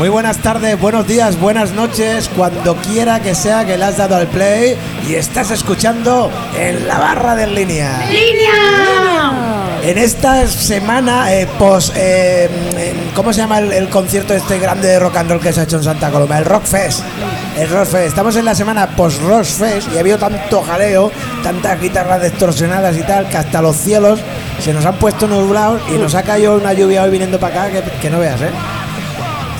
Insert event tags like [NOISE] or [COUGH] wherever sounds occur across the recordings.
Muy buenas tardes, buenos días, buenas noches, cuando quiera que sea que le has dado al play y estás escuchando en la barra de línea. ¡Línea! En esta semana, eh, pos, eh, ¿cómo se llama el, el concierto este grande de rock and roll que se ha hecho en Santa Coloma? El Rock Fest. El Rock Fest. Estamos en la semana post Rock Fest y ha habido tanto jaleo, tantas guitarras distorsionadas y tal, que hasta los cielos se nos han puesto nublados y nos ha caído una lluvia hoy viniendo para acá que, que no veas, ¿eh?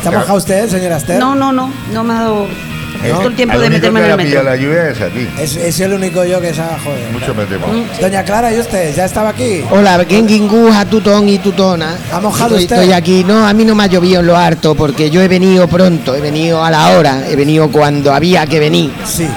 ¿Está mojado usted, señora Esther? No, no, no, no me ha dado justo el tiempo Al de único meterme que en el la pilla la lluvia es a ti. Es, es el único yo que sabe, joder. Mucho me temo. Doña Clara, ¿y usted? ¿Ya estaba aquí? Hola, Genginguja, Tutón y Tutona. ¿Ha mojado estoy, usted? Estoy aquí. No, a mí no me ha llovido en lo harto porque yo he venido pronto, he venido a la hora, he venido cuando había que venir. Sí,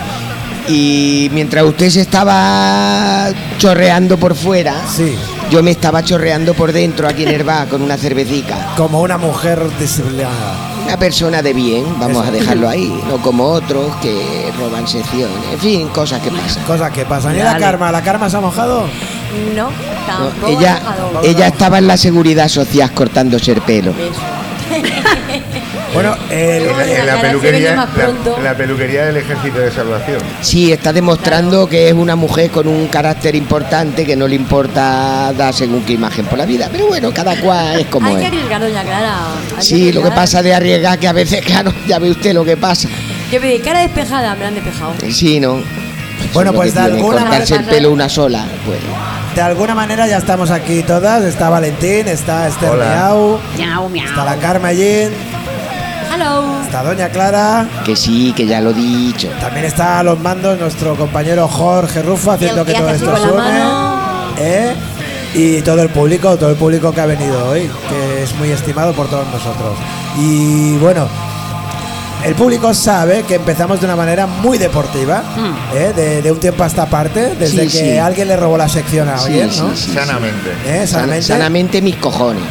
Y mientras usted se estaba chorreando por fuera, sí. Yo me estaba chorreando por dentro aquí en el bar con una cervecica. Como una mujer disciplinada. Una persona de bien, vamos Eso. a dejarlo ahí, no como otros que roban secciones. En fin, cosas que pasan. Cosas que pasan. ¿Y la. Karma? ¿La Karma se ha mojado? No, No, tampoco. ella, mojado. ella estaba en la seguridad social cortándose el pelo. Eso. [LAUGHS] Bueno, el- Bueno, En la, peluquería, la, la del Ejército de Salvación. Sí, está demostrando que es una mujer con un carácter importante que no le importa dar según qué imagen por la vida. Pero bueno, cada cual es como Hay que es. arriesgar, doña Clara. hay Sí, lo que pasa de arriesgar que a veces, claro, ya ve usted lo que pasa. Yo pedí cara despejada, me la han despejado. Sí, ¿no? Bueno, pues que de tiene, alguna cortarse el manera- pelo una sola. Pues. de alguna manera ya estamos aquí todas. Está Valentín, está Esther. Miau, Miau, miau. está la allí, Hello. está Doña Clara. Que sí, que ya lo he dicho. También está a los mandos nuestro compañero Jorge Rufo haciendo que que todo esto suene. ¿eh? Y todo el público, todo el público que ha venido hoy, que es muy estimado por todos nosotros. Y bueno, el público sabe que empezamos de una manera muy deportiva, Mm. ¿eh? de, de un tiempo a esta parte, desde Sí, que sí. alguien le robó la sección a Sí, alguien, sí, ¿no? sí. Sanamente. ¿Eh? San- Sanamente. sanamente mis cojones.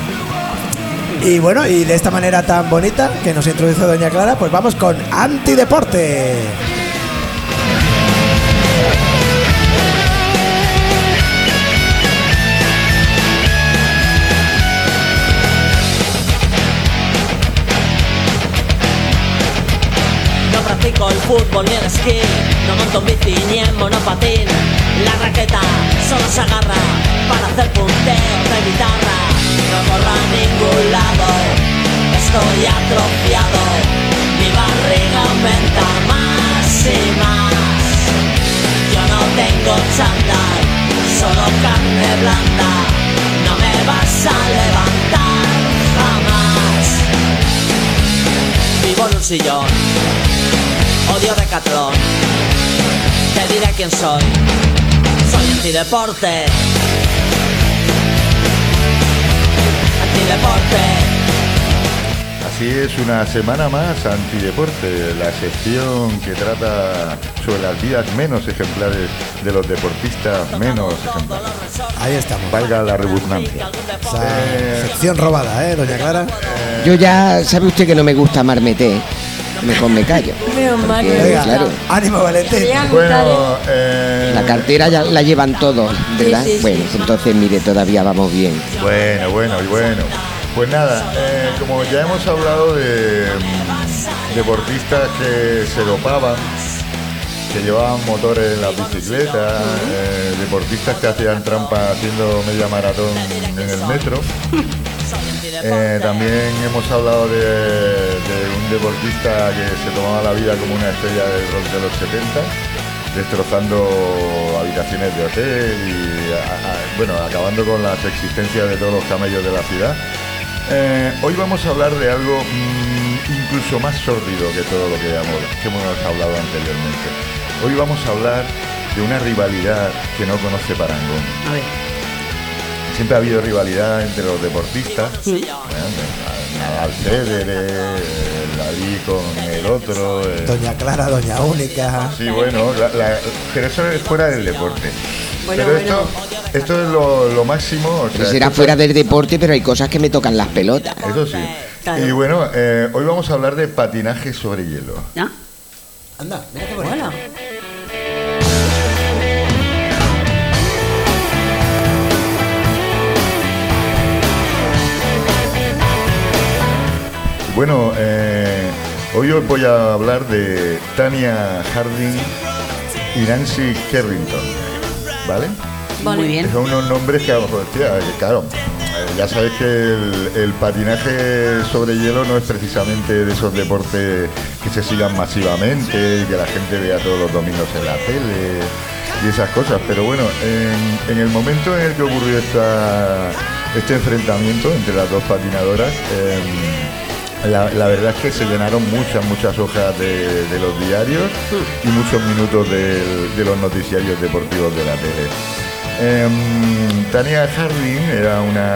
Y bueno, y de esta manera tan bonita que nos introduce Doña Clara, pues vamos con Antideporte. Practico el fútbol ni el esquí, no monto en bici ni en monopatín. La raqueta solo se agarra para hacer punteos de guitarra. No corro a ningún lado, estoy atrofiado. Mi barriga aumenta más y más. Yo no tengo chándal, solo carne blanda. No me vas a levantar jamás. Vivo en un sillón Odio Decathlon Te diré quién soy Soy antideporte Antideporte Así es, una semana más Antideporte, la sección que trata sobre las vidas menos ejemplares de los deportistas menos ejemplares. Ahí estamos. Valga la redundancia. Eh, sección robada, ¿eh, Doña Clara? Yo ya, ¿sabe usted que no me gusta marmeté? Mejor me callo. Menos mal que Porque, gusta. claro, ánimo, Valentín. Bueno, eh, la cartera ya la llevan todos, ¿verdad? Sí, sí, bueno, sí. entonces mire, todavía vamos bien. Bueno, bueno, y bueno. Pues nada, eh, como ya hemos hablado de mm, deportistas que se dopaban, que llevaban motores en la bicicleta, eh, deportistas que hacían trampa haciendo media maratón en el metro. [LAUGHS] Eh, también hemos hablado de, de un deportista que se tomaba la vida como una estrella del rock de los 70, destrozando habitaciones de hotel y a- a- bueno, acabando con las existencias de todos los camellos de la ciudad. Eh, hoy vamos a hablar de algo mm, incluso más sórdido que todo lo que hemos, que hemos hablado anteriormente. Hoy vamos a hablar de una rivalidad que no conoce parangón. A ver. Siempre ha habido rivalidad entre los deportistas. ¿eh? Nadal Federer, el Dalí con el otro. eh. Doña Clara, Doña Única. Sí, bueno, la- la- pero eso es fuera del deporte. Bueno, pero bueno. esto, esto es lo, lo máximo. o sea, Pero será esto- fuera del deporte, pero hay cosas que me tocan las pelotas. Eso sí. Claro. Y bueno, eh, hoy vamos a hablar de patinaje sobre hielo. ¿Ya? Anda, mira qué bonito. Bueno, Bueno, eh, Hoy os voy a hablar de Tania Harding y Nancy Carrington, ¿vale? Muy bien. Son unos nombres que, hostia, que claro, eh, ya sabes que el, el patinaje sobre hielo no es precisamente de esos deportes que se sigan masivamente y que la gente vea todos los domingos en la tele y esas cosas. Pero bueno, en, en el momento en el que ocurrió esta, este enfrentamiento entre las dos patinadoras, em, la, la verdad es que se llenaron muchas, muchas hojas de, de los diarios y muchos minutos de los noticiarios deportivos de la tele. Em, Tania Harding era una,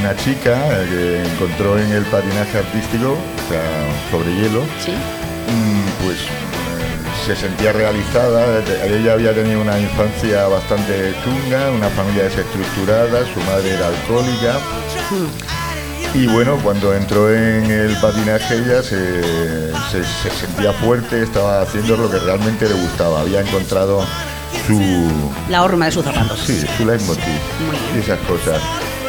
una chica que encontró en el patinaje artístico, o sea, sobre hielo, Sí. mm, pues eh, se sentía realizada. Ella había tenido una infancia bastante chunga, una familia desestructurada, su madre era alcohólica. Y bueno, cuando entró en el patinaje ella se, se- se sentía fuerte, estaba haciendo lo que realmente le gustaba, había encontrado su, La horma de sus zapatos. Sí, su leitmotiv y esas cosas.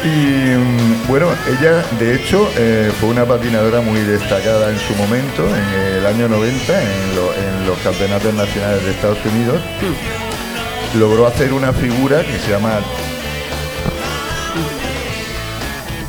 Y mm, bueno, ella de hecho eh, fue una patinadora muy destacada en su momento, en el año 90, en, lo- en los campeonatos nacionales de Estados Unidos. Logró hacer una figura que se llama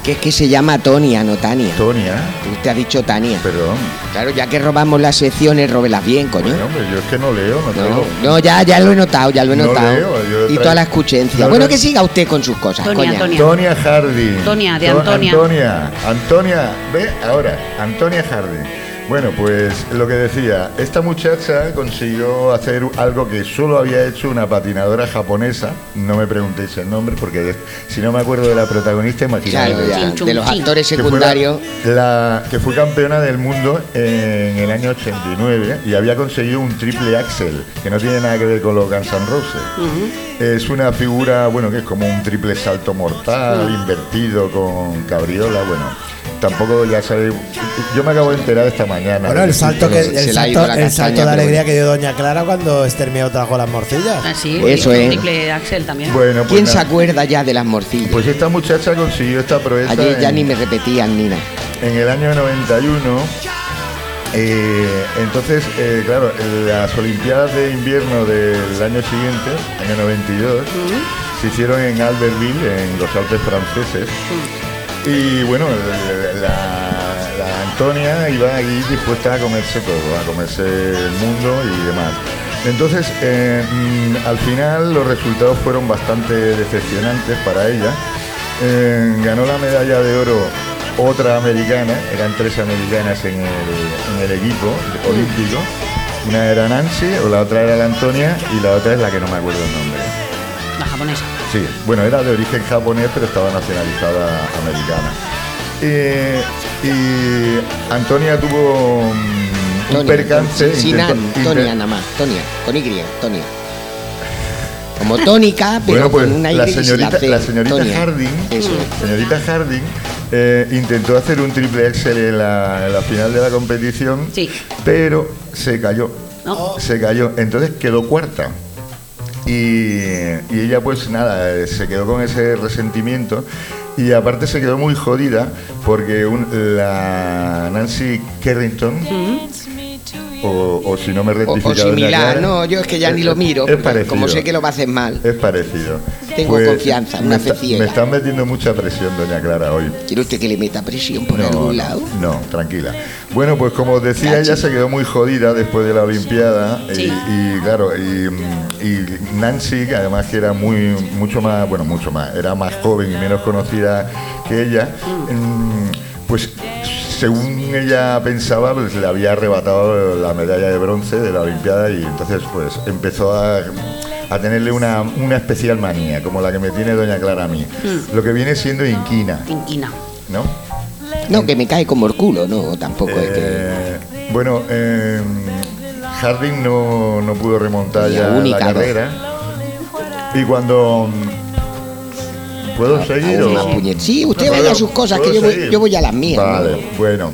Que es que se llama Tonia, no Tania. Tonia. Usted ha dicho Tania. Perdón. Claro, ya que robamos las secciones, róbelas bien, coño. Bueno, hombre, yo es que no leo, no No, no, ya, ya lo he notado, ya lo he No notado. leo, yo y toda la escuchencia. No, bueno, no. que siga usted con sus cosas, Tonia, coña. Tonia. Antonia Harding. Antonia, de To- Antonia. Antonia, Antonia, ve ahora, Antonia Harding. Bueno, pues lo que decía, esta muchacha consiguió hacer algo que solo había hecho una patinadora japonesa. No me preguntéis el nombre porque de- si no me acuerdo de la protagonista, chun, de los actores que fue la- secundarios. Que fue campeona del mundo en el año 89 y había conseguido un triple axel, que no tiene nada que ver con los Guns N' Roses. Es una figura, bueno, que es como un triple salto mortal, invertido con cabriola, bueno. Tampoco ya sabéis, yo me acabo de enterar esta mañana. Bueno, el salto, que, Se el ido salto, la el salto de alegría que dio Doña Clara cuando Estermio trajo las morcillas. Así, Eso es. Triple Axel también. Bueno, pues ¿Quién se acuerda ya de las morcillas? Pues esta muchacha consiguió esta proeza Ayer ya en- ni me repetían ni nada. en el año 91. eh, entonces, eh, claro, en las Olimpiadas de invierno del año siguiente, año 92, se hicieron en Albertville, en los Alpes franceses. Y bueno, la Antonia iba allí dispuesta a comerse todo, a comerse el mundo y demás. Entonces, eh, mm, al final los resultados fueron bastante decepcionantes para ella. Eh, ganó la medalla de oro otra americana, eran tres americanas en el, en el equipo olímpico. Una era Nancy, o la otra era la Antonia, y la otra es la que no me acuerdo el nombre. La japonesa. Sí, bueno, era de origen japonés, pero estaba nacionalizada americana. Eh, y Antonia tuvo un percance. sin an, Tonia nada más. Tonia, con Y, Tonia. Como tónica, [LAUGHS] pero Bueno, pues con una Y la señorita, C. la señorita Tonia. Harding, Eso señorita Harding, eh, intentó hacer un triple Excel en la, en la final de la competición, Sí. pero se cayó. ¿No? Se cayó, entonces quedó cuarta. Y, y ella pues nada, se quedó con ese resentimiento y aparte se quedó muy jodida porque un- la Nancy Carrington, o, o si no me O, rectifica o similar, Clara, no, yo es que ya es- ni lo miro, es parecido. como sé que lo va a hacer mal. Es parecido. Tengo confianza, me una está- fe ciega. Me están metiendo mucha presión, doña Clara, hoy. ¿Quiere usted que le meta presión por No, algún no, lado? no, tranquila. Bueno, pues como os decía, Cachi. ella se quedó muy jodida después de la Olimpiada. y- Sí. Y, claro, y, y Nancy, que además que era muy, mucho más, bueno, mucho más, era más joven y menos conocida que ella, mm, pues según ella pensaba, pues le había arrebatado la medalla de bronce de la Olimpiada y entonces pues empezó a, a tenerle una, una especial manía, como la que me tiene doña Clara a mí. Lo que viene siendo inquina, Inquina. ¿no? No, que me cae como el culo, no, tampoco es que... Eh, bueno, eh, Harding no, no pudo remontar ya la carrera. Y cuando. ¿Puedo seguir? Una o- Sí, usted ¿Puedo- vaya a sus cosas, que yo voy, yo voy a las mías. Vale, ¿no? bueno.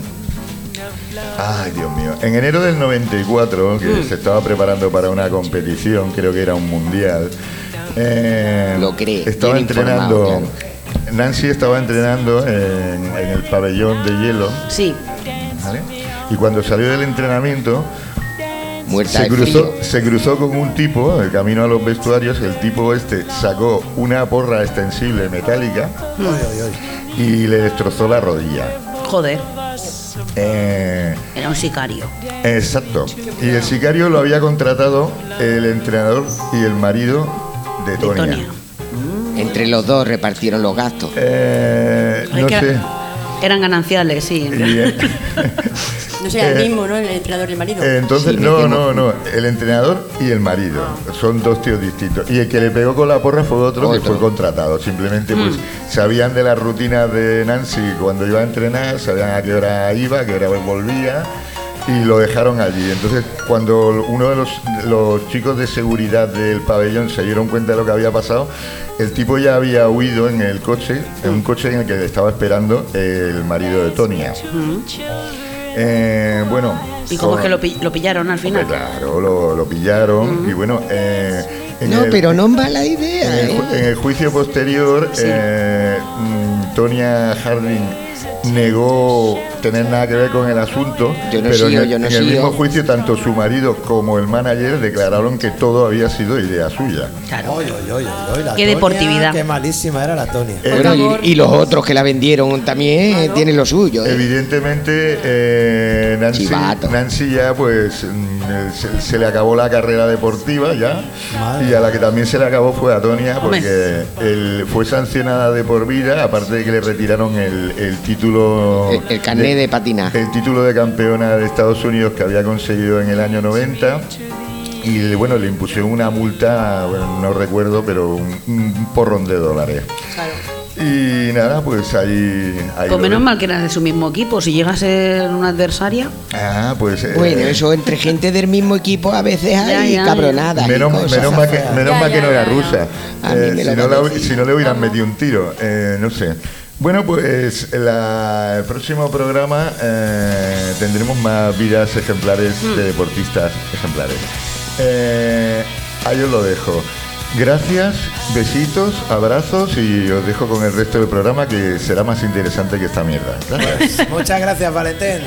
Ay, Dios mío. En enero del 94, que Mm. se estaba preparando para una competición, creo que era un mundial. eh, Lo cree, Estaba entrenando. Nancy estaba entrenando en, en el pabellón de hielo. Sí. ¿vale? Y cuando salió del entrenamiento, Muerta se de cruzó, frío. se cruzó con un tipo, el camino a los vestuarios, el tipo este sacó una porra extensible metálica oy. y le destrozó la rodilla. Joder, Eh, era un sicario. exacto. Y el sicario lo había contratado el entrenador y el marido de De Tonia. Entre los dos repartieron los gastos. Eh, no sé. Eran gananciales, sí. Y, eh, [LAUGHS] No sea el Eh, mismo, ¿no? El entrenador y el marido. Eh, Entonces, Sí, no, no, no. El entrenador y el marido. Son dos tíos distintos. Y el que le pegó con la porra fue otro, que fue contratado. Simplemente, pues, sabían de la rutina de Nancy cuando iba a entrenar, sabían a qué hora iba, a qué hora volvía. Y lo dejaron allí. Entonces, cuando uno de los, los chicos de seguridad del pabellón se dieron cuenta de lo que había pasado, el tipo ya había huido en el coche, en un coche en el que estaba esperando el marido de Tonia. Eh, bueno. ¿Y cómo con- es que lo, pi- lo pillaron al final? Claro, lo, lo pillaron y bueno, eh, No, el- pero no es mala idea. en el, ju- ¿eh? en el juicio posterior, eh, mm, Tonia Harding negó tener nada que ver con el asunto, Yo no pero sigo, en, el, yo no en el mismo juicio tanto su marido como el manager declararon que todo había sido idea suya. Claro. Oy, oy, oy, oy, oy, la Qué Tonia, deportividad. Qué malísima era la Tonia. Eh, Bueno, y, y los otros que la vendieron también eh, tienen lo suyo. ¿eh? Evidentemente, eh, Nancy. Nancy ya pues mm, se, se le acabó la carrera deportiva ya Madre. y a la que también se le acabó fue a Tonia porque él fue sancionada de por vida, aparte de que le retiraron el, el título El, el de, patinaje. el título de campeona de Estados Unidos que había conseguido en el año 90 y bueno, le impusieron una multa, bueno, no recuerdo, pero un, un porrón de dólares. Claro. Y nada, pues ahí... ahí Pues lo menos mal que eras de su mismo equipo. Si llega a ser una adversaria, Ah, pues... eh, Bueno, eso entre gente del mismo equipo a veces hay ya, ya. cabronadas. y Menos, cosas. menos mal que, menos Ya, mal que ya, no era rusa. Eh, si, no la- si no le hubieran metido un tiro, eh, no sé. Bueno, pues la- el próximo programa eh, tendremos más vidas ejemplares Hmm. de deportistas ejemplares. Eh, ahí os lo dejo. Gracias, besitos, abrazos y os dejo con el resto del programa que será más interesante que esta mierda. Gracias. [LAUGHS] Muchas gracias, Valentín.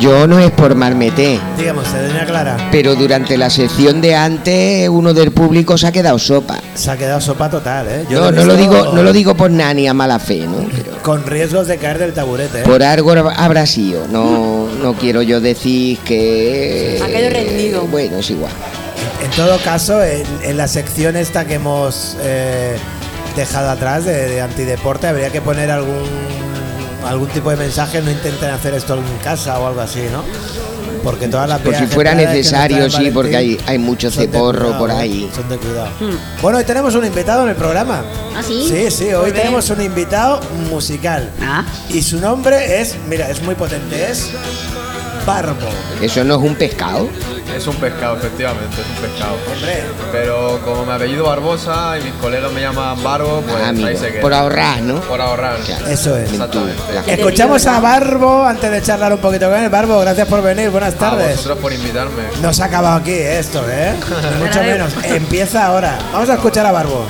Yo no es por marmeté, Digamos, doña Clara, pero durante la sección de antes uno del público se ha quedado sopa. se ha quedado sopa total, ¿eh? Yo No, no lo digo, no lo digo por nada ni a mala fe, ¿no? Pero Con riesgos de caer del taburete, ¿eh? por algo habrá sido. No, no quiero yo decir que. Ha caído rendido. Bueno, es igual. En todo caso, en, en la sección esta que hemos eh, dejado atrás de, de antideporte, habría que poner algún algún tipo de mensaje, no intenten hacer esto en casa o algo así, ¿no? Porque todas las Por si fuera necesario, sí, porque hay, hay mucho ceporro cuidado, por ahí. Son de cuidado. Bueno, hoy tenemos un invitado en el programa. ¿Ah, sí? Sí, sí, hoy tenemos un invitado musical. Ah, Y su nombre es, mira, es muy potente, es Barbo. Eso no es un pescado. Es un pescado, efectivamente, es un pescado. Hombre, Pero como mi apellido Barbosa y mis colegas me llaman Barbo, pues Ah, amigo, ahí se queda. por ahorrar, ¿no? Por ahorrar. Claro. eso es. Exactamente. Escuchamos a Barbo antes de charlar un poquito con él. Barbo, gracias por venir, buenas A tardes. vosotros por invitarme. No se ha acabado aquí esto, ¿eh? [LAUGHS] Ni mucho menos. Empieza ahora. Vamos a escuchar a Barbo.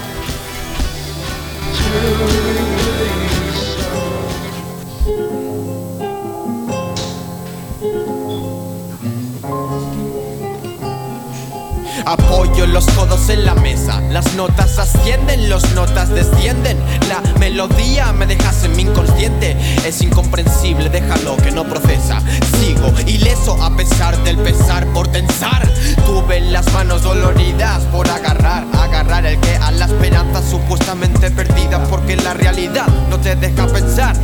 Apoyo los codos en la mesa, las notas ascienden, los notas descienden. La melodía me dejas en mi inconsciente, es incomprensible, déjalo que no procesa. Sigo ileso a pesar del pesar por tensar. Tuve las manos doloridas por agarrar, agarrar el que a la esperanza supuestamente perdida, porque la realidad no te deja pensar.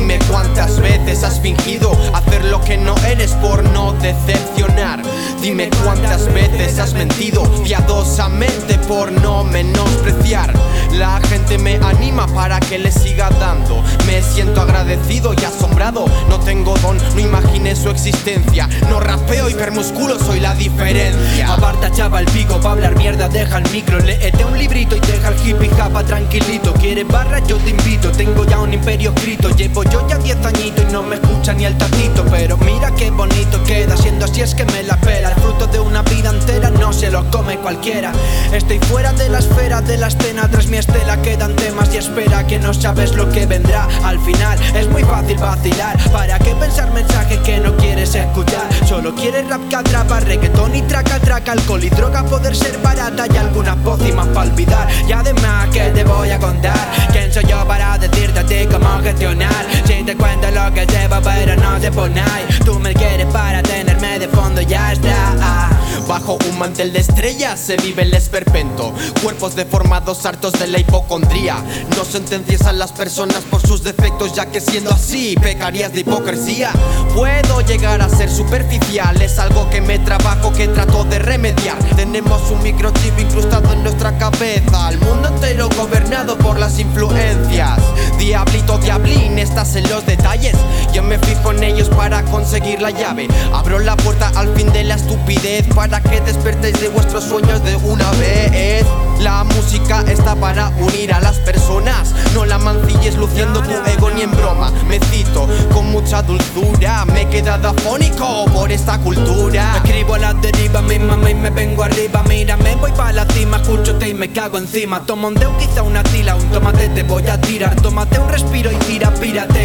Dime cuántas veces has fingido hacer lo que no eres por no decepcionar. Dime cuántas veces has mentido piadosamente por no menospreciar. La gente me anima para que le siga dando. Me siento agradecido y asombrado. No tengo don, no imaginé su existencia. No rapeo hipermusculo, soy la diferencia. Aparta chava el pico pa' hablar mierda, deja el micro Léete un librito y deja el hippie japa tranquilito ¿Quieres barra? Yo te invito, tengo ya un imperio escrito Llevo yo ya diez añitos y no me escucha ni el tatito Pero mira qué bonito queda, siendo así es que me la pela. El fruto de una vida entera no se lo come cualquiera. Estoy fuera de la esfera de la escena Tras mi estela quedan temas y espera que no sabes lo que vendrá. Al final es muy fácil vacilar ¿Para qué pensar mensajes que no quieres escuchar? Solo quieres rap que atrapa, reggaetón y traca, traca Alcohol y droga poder ser barata y algunas pócimas para olvidar. Y además que te voy a contar ¿Quién soy yo para decirte a ti cómo gestionar? Si te cuento lo que llevo pero no se pone ahí Tú me quieres para tenerme de fondo ya está Bajo un mantel de estrellas se vive el esperpento. Cuerpos deformados, hartos de la hipocondría. No sentencias a las personas por sus defectos, ya que siendo así pecarías de hipocresía. Puedo llegar a ser superficial, es algo que me trabajo, que trato de remediar. Tenemos un microchip incrustado en nuestra cabeza. El mundo entero gobernado por las influencias. Diablito, diablín, en los detalles. Yo me fijo en ellos para conseguir la llave. Abro la puerta al fin de la estupidez para que despertéis de vuestros sueños de una vez. La música está para unir a las personas. No la mancilles luciendo tu ego ni en broma. Me cito con mucha dulzura. Me he quedado afónico por esta cultura. Escribo a la deriva, mi mami me vengo arriba Mírame, voy pa' la cima, escúchote y me cago encima Toma un dedo, quizá una tila, un tomate te voy a tirar Tómate un respiro y tira,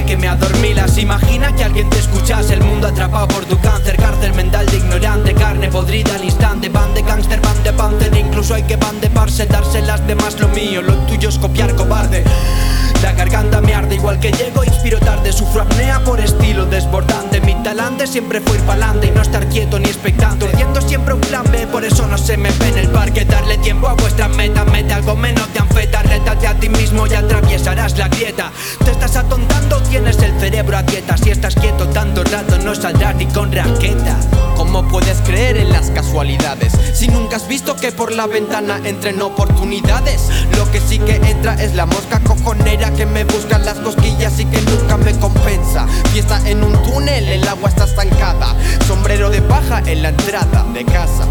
que me adormilas Imagina que alguien te escuchase, el mundo atrapado por tu cáncer. Cárcel mental de ignorante, carne podrida al instante. Van de gángster, van de panther, incluso hay que van de parse Darse las demás lo mío, lo tuyo es copiar cobarde la garganta me arde igual que llego, inspiro tarde Sufro apnea por estilo desbordante. Mi talante siempre fue ir pa'lante y no estar quieto ni expectante. Urdiendo siempre un plan B, por eso no se me ve en el parque. Darle tiempo a vuestras metas, mete algo menos de anfeta. Rétate a ti mismo y atravesarás la grieta. Te estás atontando, tienes el cerebro a dieta. Si estás quieto tanto rato no saldrás ni con raqueta. ¿Cómo puedes creer en las casualidades? Si nunca has visto que por la ventana entren oportunidades. Lo que sí que entra es la mosca cojonera que me busca las cosquillas y que nunca me compensa. Fiesta en un túnel, el agua está estancada. Sombrero de paja en la entrada de casa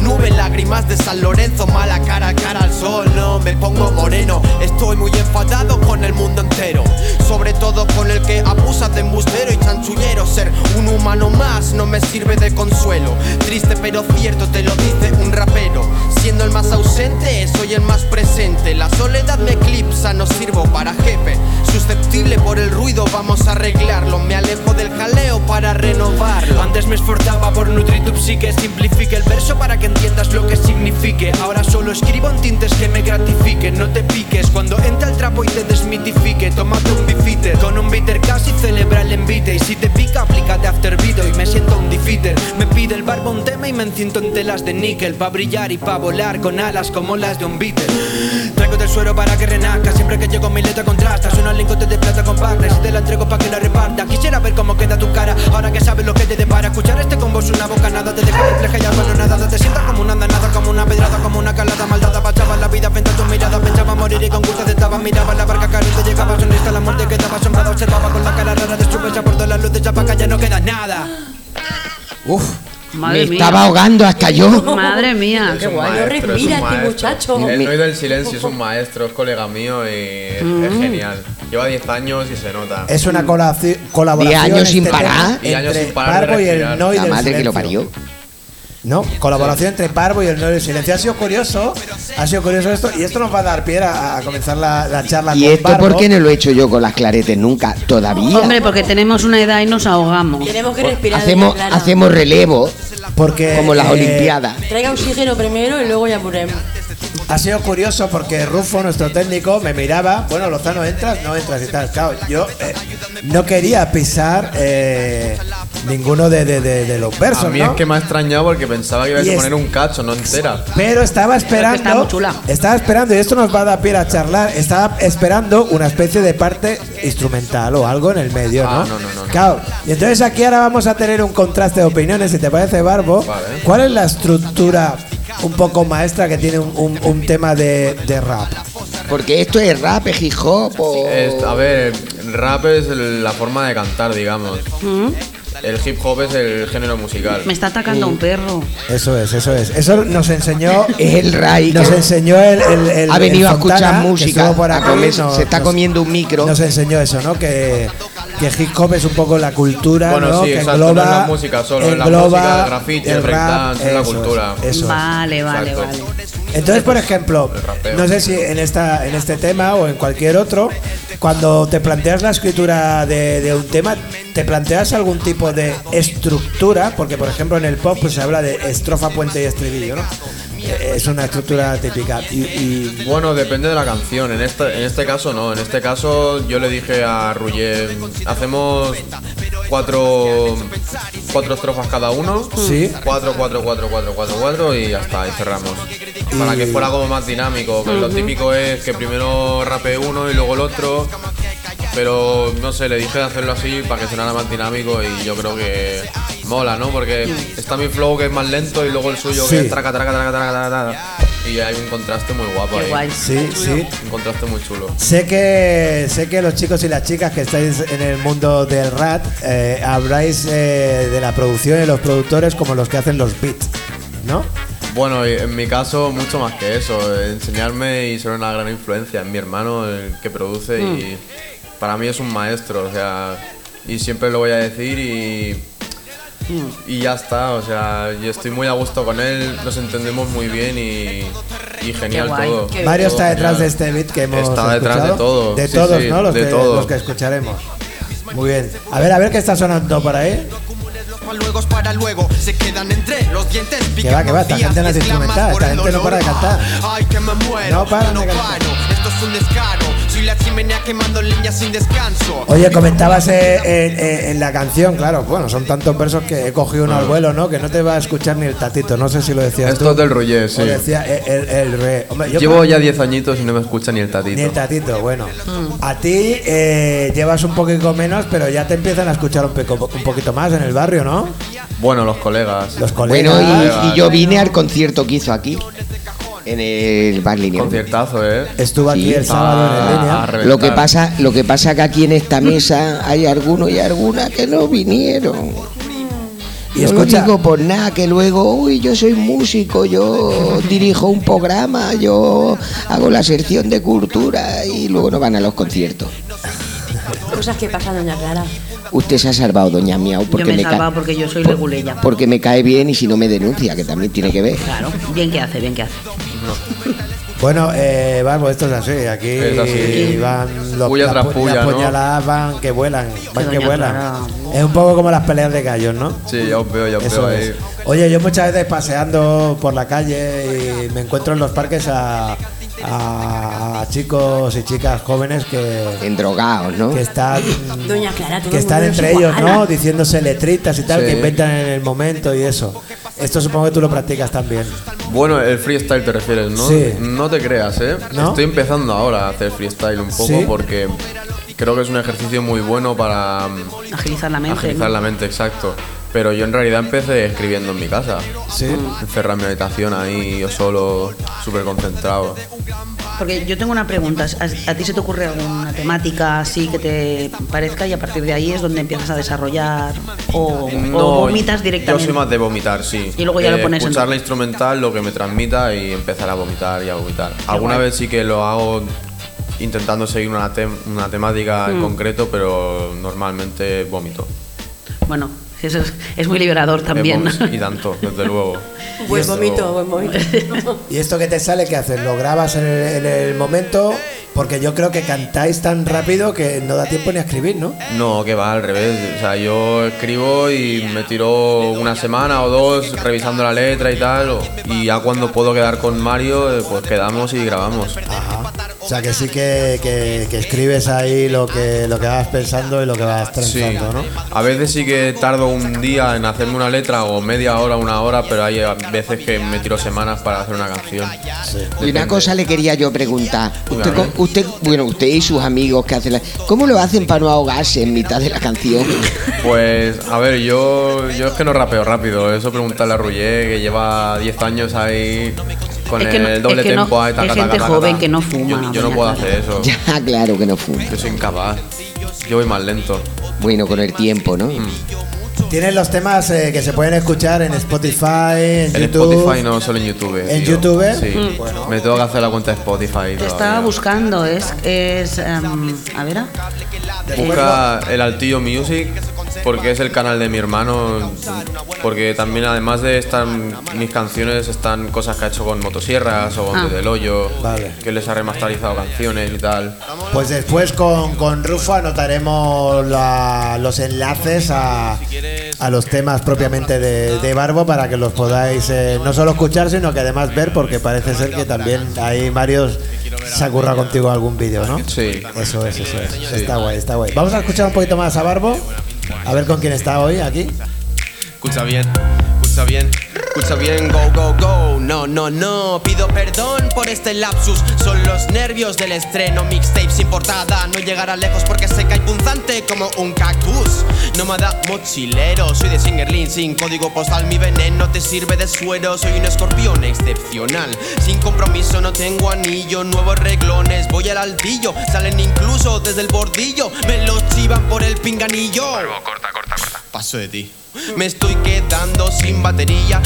Azul nube, lágrimas de San Lorenzo Mala cara, cara al sol, no me pongo moreno Estoy muy enfadado con el mundo entero. Sobre todo con el que abusa de embustero y chanchullero. Ser un humano más no me sirve de consuelo. Triste pero cierto te lo dice un rapero. Siendo el más ausente, soy el más presente. La soledad me eclipsa, no sirvo para jefe. Susceptible por el ruido, vamos a arreglarlo. Me alejo del jaleo para renovarlo. Me esforzaba por nutrir tu psique Simplifique el verso para que entiendas lo que signifique. Ahora solo escribo en tintes que me gratifiquen. No te piques cuando entra el trapo y te desmitifique. Tómate un bifiter con un bitter casi celebra el envite. Y si te pica aplícate after video y me siento un defeater. Me pide el barbo un tema y me enciendo en telas de níquel. Pa' brillar y pa' volar con alas como las de un Beatle. Traigo del suero para que renazca. Siempre que llego mi letra contrasta. Suena lingotes de plata compacta. Y si te la entrego pa' que la reparta. Quisiera ver cómo queda tu cara. Ahora que sabes lo que te depara. Escuchar este combo es una bocanada Te deja perpleja y nada Te sientas como una andanada Como una pedrada Como una calada maldada Pachaba la vida frente a tu mirada Pensaba morir y con gusto aceptaba Miraba la barca caro y te llegaba Sonrista la muerte quedaba asombrada Observaba con la cara rara de su bella Por todas las luces ya pa' acá ya no queda nada Uf, Madre me mía. estaba ahogando hasta yo. [LAUGHS] Madre mía, qué guay. respira este muchacho. El Noy del Silencio es un maestro, es colega mío y es- es genial. Lleva 10 años y se nota. Es una colaci- colaboración. Diez años sin parar. Y años entre sin parar Parvo y el respirar. Noi La del madre que lo parió. No, colaboración entre Parvo y el Noi del Silencio. Ha sido curioso, ha sido curioso esto, y esto nos va a dar pie a, a comenzar la, la charla ¿Y con esto Parvo. por qué no lo he hecho yo con las claretes nunca? Todavía. Hombre, porque tenemos una edad y nos ahogamos. Tenemos que respirar. hacemos, hacemos relevo Porque como las eh, Olimpiadas. Traiga oxígeno primero y luego ya puremos. Ha sido curioso porque Rufo, nuestro técnico, me miraba. Bueno, Lozano, entras, no entras y tal. Claro, yo eh, no quería pisar eh, ninguno de, de- de- de los versos, A mí ¿no? es que me ha extrañado porque pensaba que ibas Y a es- poner un cacho, no entera. Pero estaba esperando. está muy chula. Estaba esperando, y esto nos va a dar pie a charlar. Estaba esperando una especie de parte instrumental o algo en el medio, ¿no? Ah, no, no, no, no. Claro. Y entonces aquí ahora vamos a tener un contraste de opiniones, si te parece, Barbo. Vale. ¿Cuál es la estructura un poco maestra que tiene un, un- un tema de, de rap? Porque esto es rap, es hip hop o... Es- a ver, rap es la forma de cantar, digamos. El hip hop es el género musical. Me está atacando un perro. Eso es, eso es. Eso nos enseñó. Es [LAUGHS] el Ray. Nos enseñó el. el- el- ha venido el a escuchar música. por a aquí, comer- nos- se está nos- comiendo un micro. Nos enseñó eso, ¿no? Que, que hip hop es un poco la cultura, Bueno, ¿no? sí, que exacto, no es la música solo, es la música, el graffiti, el breakdance, es la cultura. eso es. Vale, vale, Exacto. vale. Entonces, por ejemplo, no sé si en esta en este tema o en cualquier otro, cuando te planteas la escritura de, de un tema, te planteas algún tipo de estructura, porque por ejemplo en el pop pues se habla de estrofa, puente y estribillo, ¿no? Eh, Es una estructura típica. Y, y- Bueno, depende de la canción. En este, en este caso no. En este caso yo le dije a Ruller, hacemos cuatro, cuatro estrofas cada uno. Sí. Cuatro, cuatro, cuatro, cuatro, cuatro, cuatro y ya está, y cerramos. Para que fuera como más dinámico. que Lo típico es que primero rapee uno y luego el otro. Pero no sé, le dije de hacerlo así para que sonara más dinámico y yo creo que mola, ¿no? Porque está mi flow que es más lento y luego el suyo que es traca, traca, traca, traca, traca, traca. Y hay un contraste muy guapo Qué ahí. guay. sí, sí. Un contraste muy chulo. Sé que sé que los chicos y las chicas que estáis en el mundo del rap eh, habláis eh, de la producción y los productores como los que hacen los beats, ¿no? Bueno, en mi caso, mucho más que eso. Enseñarme y ser una gran influencia en mi hermano, el que produce, y para mí es un maestro, o sea, y siempre lo voy a decir y. Y ya está, o sea, yo estoy muy a gusto con él, nos entendemos muy bien y, y genial guay, todo. Mario Todo está detrás genial. de este beat que hemos Está detrás de todo. De Sí, todos, sí, ¿no? Los, de que, todo. los que escucharemos. Muy bien. A ver, a ver qué está sonando por ahí. Luego para luego se quedan entre los dientes Que va, que va, esta gente no es instrumental, esta gente no para de cantar. Ay, que me muero. No paran de cantar. Un descaro. Soy la chimenea quemando leña sin descanso. Oye, comentabas eh, en, la canción, claro, bueno, son tantos versos que he cogido uno al vuelo, ¿no? Que no te va a escuchar ni el tatito, no sé si lo decías Esto tú. es del Ruller, sí. Decía el, el, el re. Hombre, yo Llevo ya 10 añitos y no me escucha ni el Ni tatito. el tatito, bueno. A ti eh, llevas un poquito menos, pero ya te empiezan a escuchar un, poco- un poquito más en el barrio, ¿no? Bueno, los colegas. Los Bueno, colegas. y, y yo vine al concierto que hizo aquí, en el Bar Lineal. Conciertazo, ¿eh? Estuvo aquí Sí. el sábado en Ah, línea. a Lo que pasa, lo que pasa que aquí en esta mesa hay algunos y algunas que no vinieron. Y escucha- lo digo por nada, que luego, uy, yo soy músico, yo dirijo un programa, yo hago la sección de cultura y luego no van a los conciertos. Cosas que pasan, doña Clara. Usted se ha salvado, doña Miau, Yo porque me he me, ca- salvado porque yo soy reguleya. porque me cae bien y si no me denuncia, que también tiene que ver. Claro, bien que hace, bien que hace. Bueno, eh, vamos, esto es así. Aquí Es así. van los Puya las tras pu- puya, las ¿no? puñaladas van que vuelan, van que vuelan. Clara. Es un poco como las peleas de gallos, ¿no? Sí, ya os veo, ya os Eso veo es. ahí. Oye, yo muchas veces paseando por la calle y me encuentro en los parques a, a- a chicos y chicas jóvenes que, Endrogados, ¿no? que están [LAUGHS] Doña Clara, todo que están entre ellos, igual. ¿no? Diciéndose letritas y tal, Sí. que inventan en el momento y eso. Esto supongo que tú lo practicas también. Bueno, el freestyle te refieres, ¿no? Sí. No te creas, ¿eh? ¿No? Estoy empezando ahora a hacer freestyle un poco ¿Sí? porque creo que es un ejercicio muy bueno para mm, Agilizar la mente. agilizar ¿no? la mente, exacto. Pero yo en realidad empecé escribiendo en mi casa. Sí. Encerrar en mi habitación ahí, yo solo, súper concentrado. Porque yo tengo una pregunta. ¿A, a ti se te ocurre alguna temática así que te parezca y a partir de ahí es donde empiezas a desarrollar o, o vomitas directamente? Yo soy más de vomitar, sí. Y luego ya lo pones en- Escuchar la instrumental, lo que me transmita y empezar a vomitar y a vomitar. Alguna guay. vez sí que lo hago intentando seguir una, tem- una temática en Mm. concreto, pero normalmente vomito. Bueno, eso es, es muy liberador Eh, también. Y tanto, desde luego. [LAUGHS] Buen vomito, buen vomito. ¿Y esto que te sale, qué haces? ¿Lo grabas en el, en el momento? Porque yo creo que cantáis tan rápido que no da tiempo ni a escribir, ¿no? No, que va al revés. O sea, yo escribo y me tiro una semana o dos revisando la letra y tal. o- Y ya cuando puedo quedar con Mario, eh, pues quedamos y grabamos. Ajá. O sea que sí que, que- que escribes ahí lo que, lo que vas pensando y lo que vas Sí, transando, ¿no? a veces sí que tardo un día en hacerme una letra o media hora, una hora, pero hay veces que me tiro semanas para hacer una canción. Y una cosa le quería yo preguntar. Usted, usted, bueno, usted y sus amigos que hacen la, ¿Cómo lo hacen para no ahogarse en mitad de la canción? [LAUGHS] Pues, a ver, yo, yo es que no rapeo rápido. Eso preguntarle a Rullé, que lleva 10 años ahí con Es que no- el doble es que no- tempo. ahí, es taca, gente taca, joven taca. que no fuma, Yo, yo no puedo hacer eso. [LAUGHS] Ya, claro que no fuma. Yo soy incapaz. Yo voy más lento. Bueno, con el tiempo, ¿no? Mm. Tienes los temas eh, que se pueden escuchar en Spotify, en, En YouTube. Spotify no, solo en YouTube. ¿En tío. YouTube? Sí. Me tengo que hacer la cuenta de Spotify. Te estaba buscando, es. es em, a ver. ah. Busca el Altillo Music porque es el canal de mi hermano. Porque también, además de estar mis canciones, están cosas que ha hecho con motosierras o con Ah. Desde el Hoyo, Vale. que les ha remasterizado canciones y tal. Pues después con, con Rufo anotaremos la- los enlaces a, a los temas propiamente de, de Barbo para que los podáis eh, no solo escuchar, sino que además ver, porque parece ser que también ahí Mario se ha currado contigo algún vídeo, ¿no? Sí. Eso es, eso es. Está guay, está guay. Vamos a escuchar un poquito más a Barbo, a ver con quién está hoy aquí. Escucha bien, escucha bien, escucha bien, go, go, go. No, no, no, pido perdón por este lapsus. Son los nervios del estreno, mixtape sin portada. No llegará lejos porque se cae punzante como un cactus. Nómada mochilero, soy de Singerlin, sin código postal. Mi veneno te sirve de suero. Soy un escorpión excepcional. Sin compromiso, no tengo anillo. Nuevos reglones, voy al altillo. Salen incluso desde el bordillo. Me los chivan por el pinganillo. corta, corta, corta. Paso de ti. Me estoy quedando sin batería.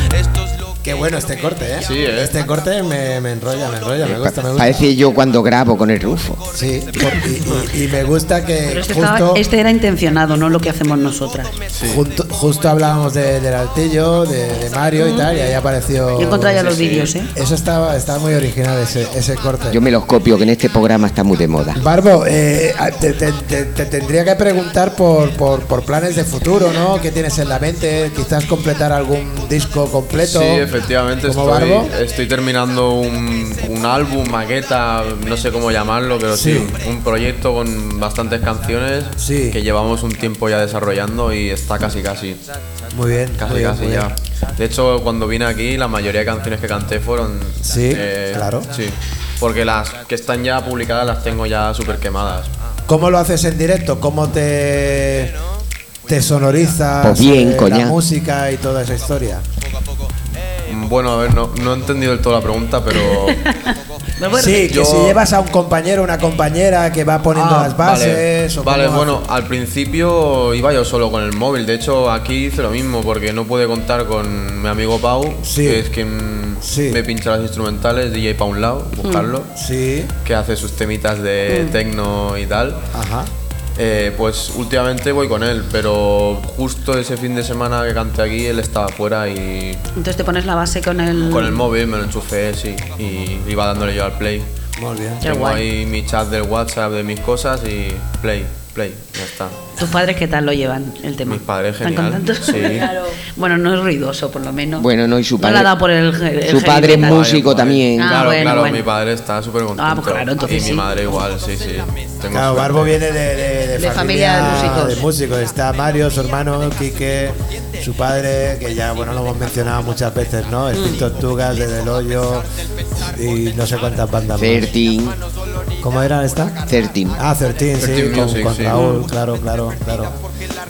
Qué bueno este corte, ¿eh? Sí, ¿eh? Este corte me, me enrolla, me enrolla, me gusta, me gusta. Parece yo cuando grabo con el Rufo. Sí, por- y, y- y me gusta que Pero este, estaba- justo, este era intencionado, no lo que hacemos nosotras. junto- justo hablábamos de- del altillo, de, de Mario y tal, y ahí apareció. Yo encontré ya los sí. vídeos, ¿eh? Eso estaba, estaba muy original ese, ese corte. Yo me los copio, que en este programa está muy de moda. Barbo, eh, te, te- te- te tendría que preguntar por, por, por planes de futuro, ¿no? ¿Qué tienes en la mente? Quizás completar algún disco completo. Sí, efectivamente estoy, Barbo. estoy terminando un, un álbum, maqueta, no sé cómo llamarlo, pero sí, Sí. un proyecto con bastantes canciones Sí. que llevamos un tiempo ya desarrollando y está casi casi, Muy bien, casi muy bien, casi muy bien. ya. De hecho, cuando vine aquí, la mayoría de canciones que canté fueron... eh, Sí, claro. Sí, porque las que están ya publicadas las tengo ya súper quemadas. ¿Cómo lo haces en directo? ¿Cómo te, te sonorizas Pues bien, eh, la música y toda esa historia? Mm, Bueno, a ver, no, no he entendido del todo la pregunta, pero... [LAUGHS] Sí, que yo- si llevas a un compañero o una compañera que va poniendo Ah, las bases. Vale, o Vale, cómo bueno, al principio iba yo solo con el móvil. De hecho, aquí hice lo mismo porque no pude contar con mi amigo Pau, Sí. que es quien Sí. me pincha las instrumentales, DJ Paunlao, buscarlo, Sí, que hace sus temitas de tecno y tal. ajá. Eh, pues últimamente voy con él, pero justo ese fin de semana que canté aquí, él estaba fuera y Entonces te pones la base con el. con el móvil me lo enchufé, sí, y iba dándole yo al play. Muy bien. Tengo ahí mi chat del WhatsApp de mis cosas y play, play, ya está. ¿Tus padres qué tal lo llevan el tema? Mis padres, ¿Están genial. contentos? Sí. [LAUGHS] Claro. bueno, no es ruidoso, por lo menos. Bueno, no, y su No padre. le ha dado por el, el su padre es músico Vaya, también. Ah, claro, bueno, claro, bueno. mi padre está súper contento. Ah, pues claro, entonces y sí. mi madre igual, sí, sí. Tengo Claro. Barbo viene de, de, de De familia de músicos. de músicos. Está Mario, su hermano, Quique, su padre, que ya bueno lo hemos mencionado muchas veces, ¿no? Mm. El Tortugas, desde el hoyo y no sé cuántas bandas más. ¿Cómo era esta? Certin. Ah, Certín, sí, 13 con, Music, con sí. Raúl, claro, claro, claro.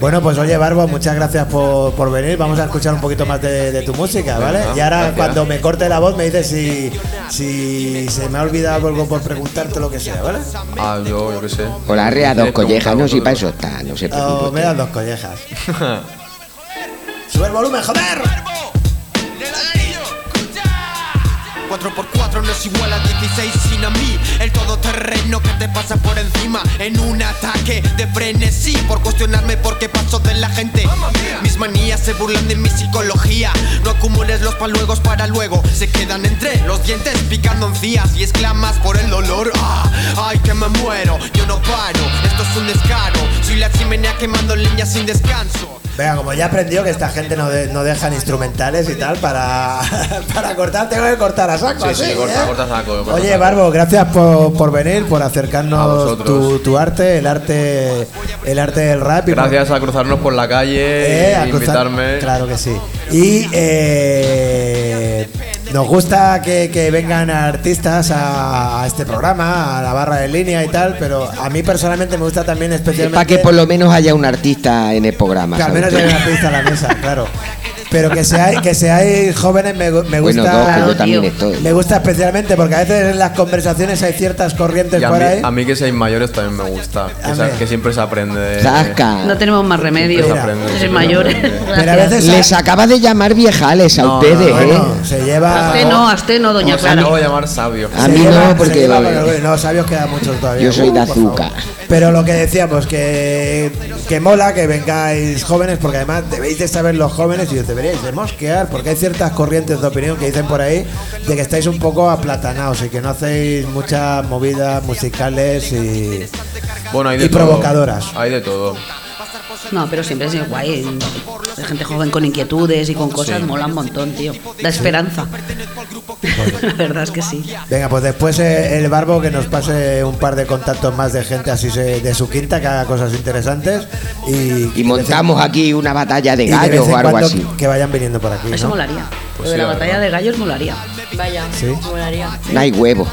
Bueno, pues oye, Barbo, muchas gracias por, por venir. Vamos a escuchar un poquito más de, de tu música, ¿vale? Y ahora, gracias. cuando me corte la voz, me dices si, si se me ha olvidado algo por preguntarte lo que sea, ¿vale? Ah, yo, yo qué sé. Con la rea dos Le collejas, no, si para eso está, no se Oh, preocupe. me das dos collejas. [LAUGHS] ¡Sube el volumen, joder! 4x4 no es igual a 16 sin a mí. El todoterreno que te pasa por encima En un ataque de frenesí Por cuestionarme por qué paso de la gente. Mis manías se burlan de mi psicología. No acumules los paluegos para luego. Se quedan entre los dientes picando encías Y exclamas por el dolor. Ah, Ay que me muero, yo no paro. Esto es un descaro. Soy la chimenea quemando leña sin descanso Venga, como ya aprendió que esta gente no, de- no dejan instrumentales y tal para, [LAUGHS] para cortar, tengo que cortar a saco. Sí, así, sí, corta, ¿eh? corta saco. corta Oye. Barbo, gracias por, por venir, por acercarnos tu, tu arte, el arte, el arte del rap. y por- Gracias a cruzarnos por la calle, Eh, e a cruzar- invitarme. Claro que sí. Y eh, nos gusta que, que vengan artistas a, a este programa, a la barra en línea y tal, pero a mí personalmente me gusta también especialmente. Para que por lo menos haya un artista en el programa. que al menos haya un artista a la mesa, claro. Pero que seáis, que seáis jóvenes me, me Bueno, gusta. dos, que yo también estoy. Me gusta especialmente porque a veces en las conversaciones hay ciertas corrientes Y a por mí, ahí. a mí que seáis mayores también me gusta. Que, A mí. que siempre se aprende. de- Zasca. No tenemos más remedio. Siempre se aprende, Sois siempre se mayores. Pero a veces Les acaba de llamar viejales a No, ustedes, no, ¿eh? se lleva. Hazte no, hazte no, doña Clara. acabo de llamar sabio. A mí lleva- no, se porque no, sabios queda muchos todavía. Yo soy de azúcar. Pero lo que decíamos, que, que mola que vengáis jóvenes, porque además debéis de saber los jóvenes y os deberíais de mosquear, porque hay ciertas corrientes de opinión que dicen por ahí de que estáis un poco aplatanados y que no hacéis muchas movidas musicales y. Bueno, hay de Y todo. provocadoras. Hay de todo. No, pero siempre es guay. Hay gente joven con inquietudes y con cosas, Sí. mola un montón, tío. Da esperanza. [LAUGHS] La verdad es que sí. Venga, pues después eh, el barbo que nos pase un par de contactos más de gente así se- de su quinta que haga cosas interesantes y, Y montamos aquí una batalla de gallos o algo así. que vayan viniendo por aquí. Eso ¿no? molaría. Pues Lo de sí, la la batalla de gallos molaría. Vaya, Sí. molaría. No hay huevo.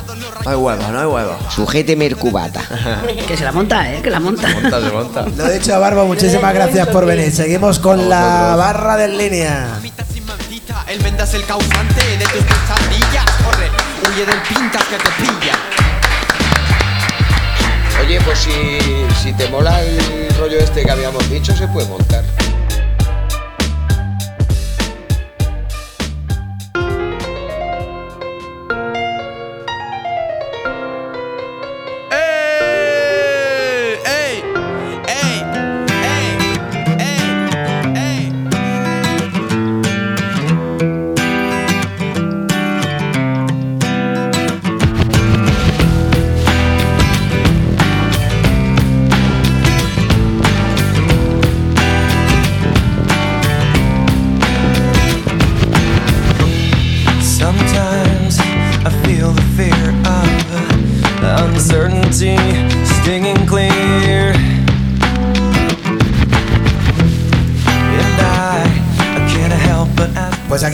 No hay hueva, no hay hueva. Sujéteme el cubata. [LAUGHS] Que se la monta, ¿eh? Que la monta. Monta, se monta. Lo dicho, Barbo, muchísimas gracias por venir. Seguimos con la barra del línea. sin maldita El venda es el causante de tus pesadillas Corre, huye del pintas que te pilla Oye, pues si, si te mola el rollo este que habíamos dicho, se puede montar.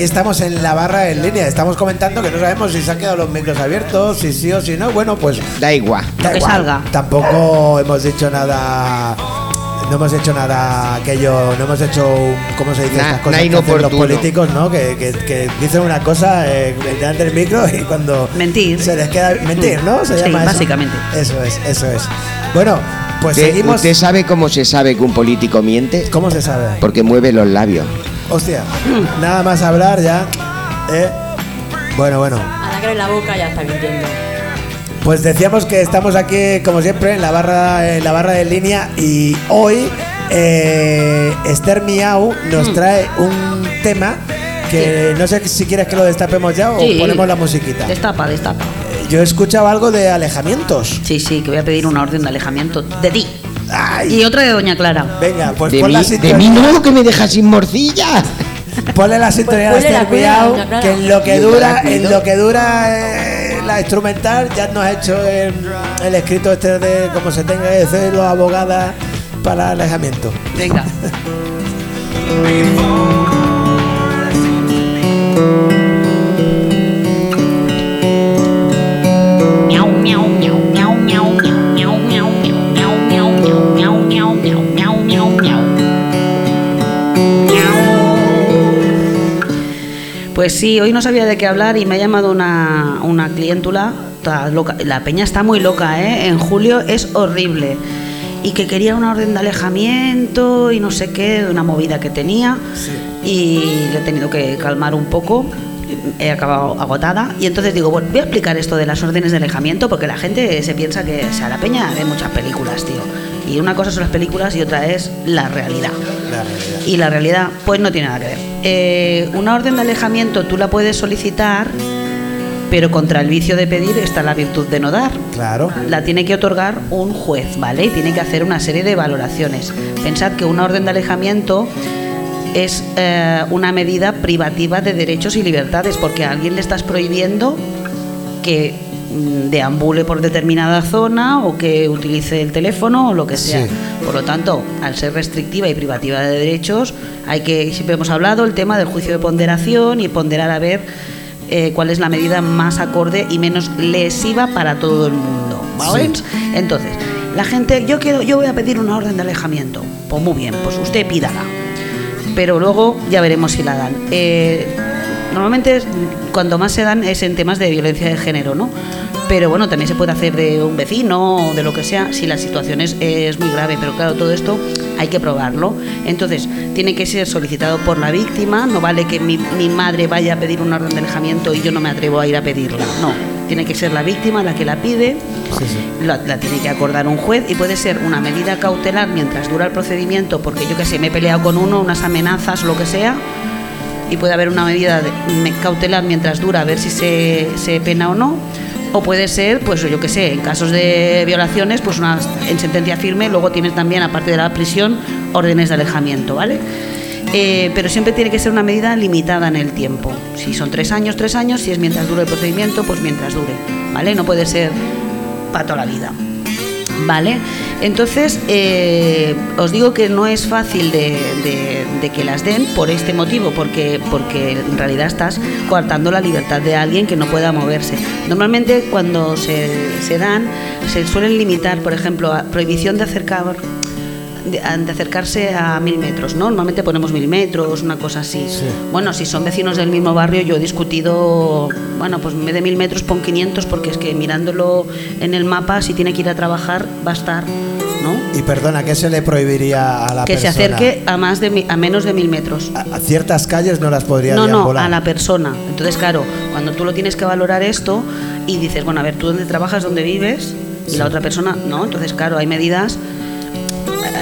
Estamos en la barra en línea. Estamos comentando que no sabemos si se han quedado los micros abiertos, si sí o si no. Bueno, pues Da igual. da que igual. salga. Tampoco hemos dicho nada. No hemos hecho nada aquello, no hemos hecho, un- ¿cómo se dice? Na- Estas cosas que hacen los inoportuno. políticos, ¿no? Que, que- que dicen una cosa eh, delante del micro y cuando Mentir. se les queda mentir, ¿no? Se Sí, llama eso. básicamente. Eso es, eso es. Bueno, pues ¿Usted, seguimos. usted sabe cómo se sabe que un político miente? ¿Cómo se sabe? Porque mueve los labios. Hostia, nada más hablar ya. ¿eh? Bueno, bueno. A la que en la boca ya está mintiendo. Pues decíamos que estamos aquí, como siempre, en la barra, en la barra de línea y hoy eh, Esther Miau nos trae un tema que no sé si quieres que lo destapemos ya o Sí. ponemos la musiquita. Destapa, destapa. Yo he escuchado algo de alejamientos. Sí, sí, que voy a pedir una orden de alejamiento de ti. Ay. Y otra de Doña Clara. Venga, pues de, pon mí, la de sintonía. mí no, que me dejas sin morcilla. Ponle la sintonía Pues de ponle Clara. que en lo que dura, la en lo que dura eh, la instrumental, ya nos ha hecho el, el escrito este de cómo se tenga que hacer los abogadas para alejamiento. Venga. [LAUGHS] Pues sí, hoy no sabía de qué hablar y me ha llamado una, una cliéntula. toda loca. La peña está muy loca, ¿eh? En julio es horrible. Y que quería una orden de alejamiento y no sé qué, de una movida que tenía. Y le he tenido que calmar un poco. He acabado agotada. Y entonces digo, bueno, voy a explicar esto de las órdenes de alejamiento porque la gente se piensa que, o sea, la peña ve muchas películas, tío. Y una cosa son las películas y otra es la realidad. Y la realidad, pues no tiene nada que ver. Eh, una orden de alejamiento tú la puedes solicitar, pero contra el vicio de pedir está la virtud de no dar. Claro. La tiene que otorgar un juez, ¿vale? Y tiene que hacer una serie de valoraciones. Pensad que una orden de alejamiento es eh, una medida privativa de derechos y libertades, porque a alguien le estás prohibiendo que deambule por determinada zona o que utilice el teléfono o lo que sea. Sí. Por lo tanto, al ser restrictiva y privativa de derechos, hay que, siempre hemos hablado, el tema del juicio de ponderación y ponderar a ver eh, cuál es la medida más acorde y menos lesiva para todo el mundo. ¿vale? Entonces, la gente, yo quiero, yo voy a pedir una orden de alejamiento. Pues muy bien, pues usted pídala pero luego ya veremos si la dan. Eh, normalmente cuando más se dan es en temas de violencia de género, ¿no? Pero bueno, también se puede hacer de un vecino o de lo que sea si la situación es, es muy grave, pero claro, todo esto hay que probarlo. Entonces, tiene que ser solicitado por la víctima, no vale que mi, mi madre vaya a pedir una orden de alejamiento y yo no me atrevo a ir a pedirla, no. Tiene que ser la víctima la que la pide, la, la tiene que acordar un juez y puede ser una medida cautelar mientras dura el procedimiento, porque yo que sé, me he peleado con uno, unas amenazas, lo que sea, y puede haber una medida de- cautelar mientras dura, a ver si se, se pena o no. O puede ser, pues yo que sé, en casos de violaciones, pues una, en sentencia firme, luego tienes también, aparte de la prisión, órdenes de alejamiento, ¿vale? Eh, pero siempre tiene que ser una medida limitada en el tiempo. Si son tres años, tres años, si es mientras dure el procedimiento, pues mientras dure, ¿vale? No puede ser para toda la vida. ¿Vale? Entonces, eh, os digo que no es fácil de, que las den por este motivo, porque, porque en realidad estás coartando la libertad de alguien que no pueda moverse. Normalmente cuando se, se dan, se suelen limitar, por ejemplo, a prohibición de acercar de, de acercarse a mil metros, ¿no? Normalmente ponemos mil metros, una cosa así. Bueno, si son vecinos del mismo barrio, yo he discutido, bueno, pues en vez de mil metros pon 500 porque es que mirándolo en el mapa, si tiene que ir a trabajar, va a estar, ¿no? Y perdona, ¿qué se le prohibiría a la que se persona? acerque a más de a menos de mil metros. A, a ciertas calles no las podría No, no, a la persona. Entonces, claro, cuando tú lo tienes que valorar esto y dices, bueno, a ver, tú dónde trabajas, dónde vives, y la otra persona, no. Entonces, claro, hay medidas.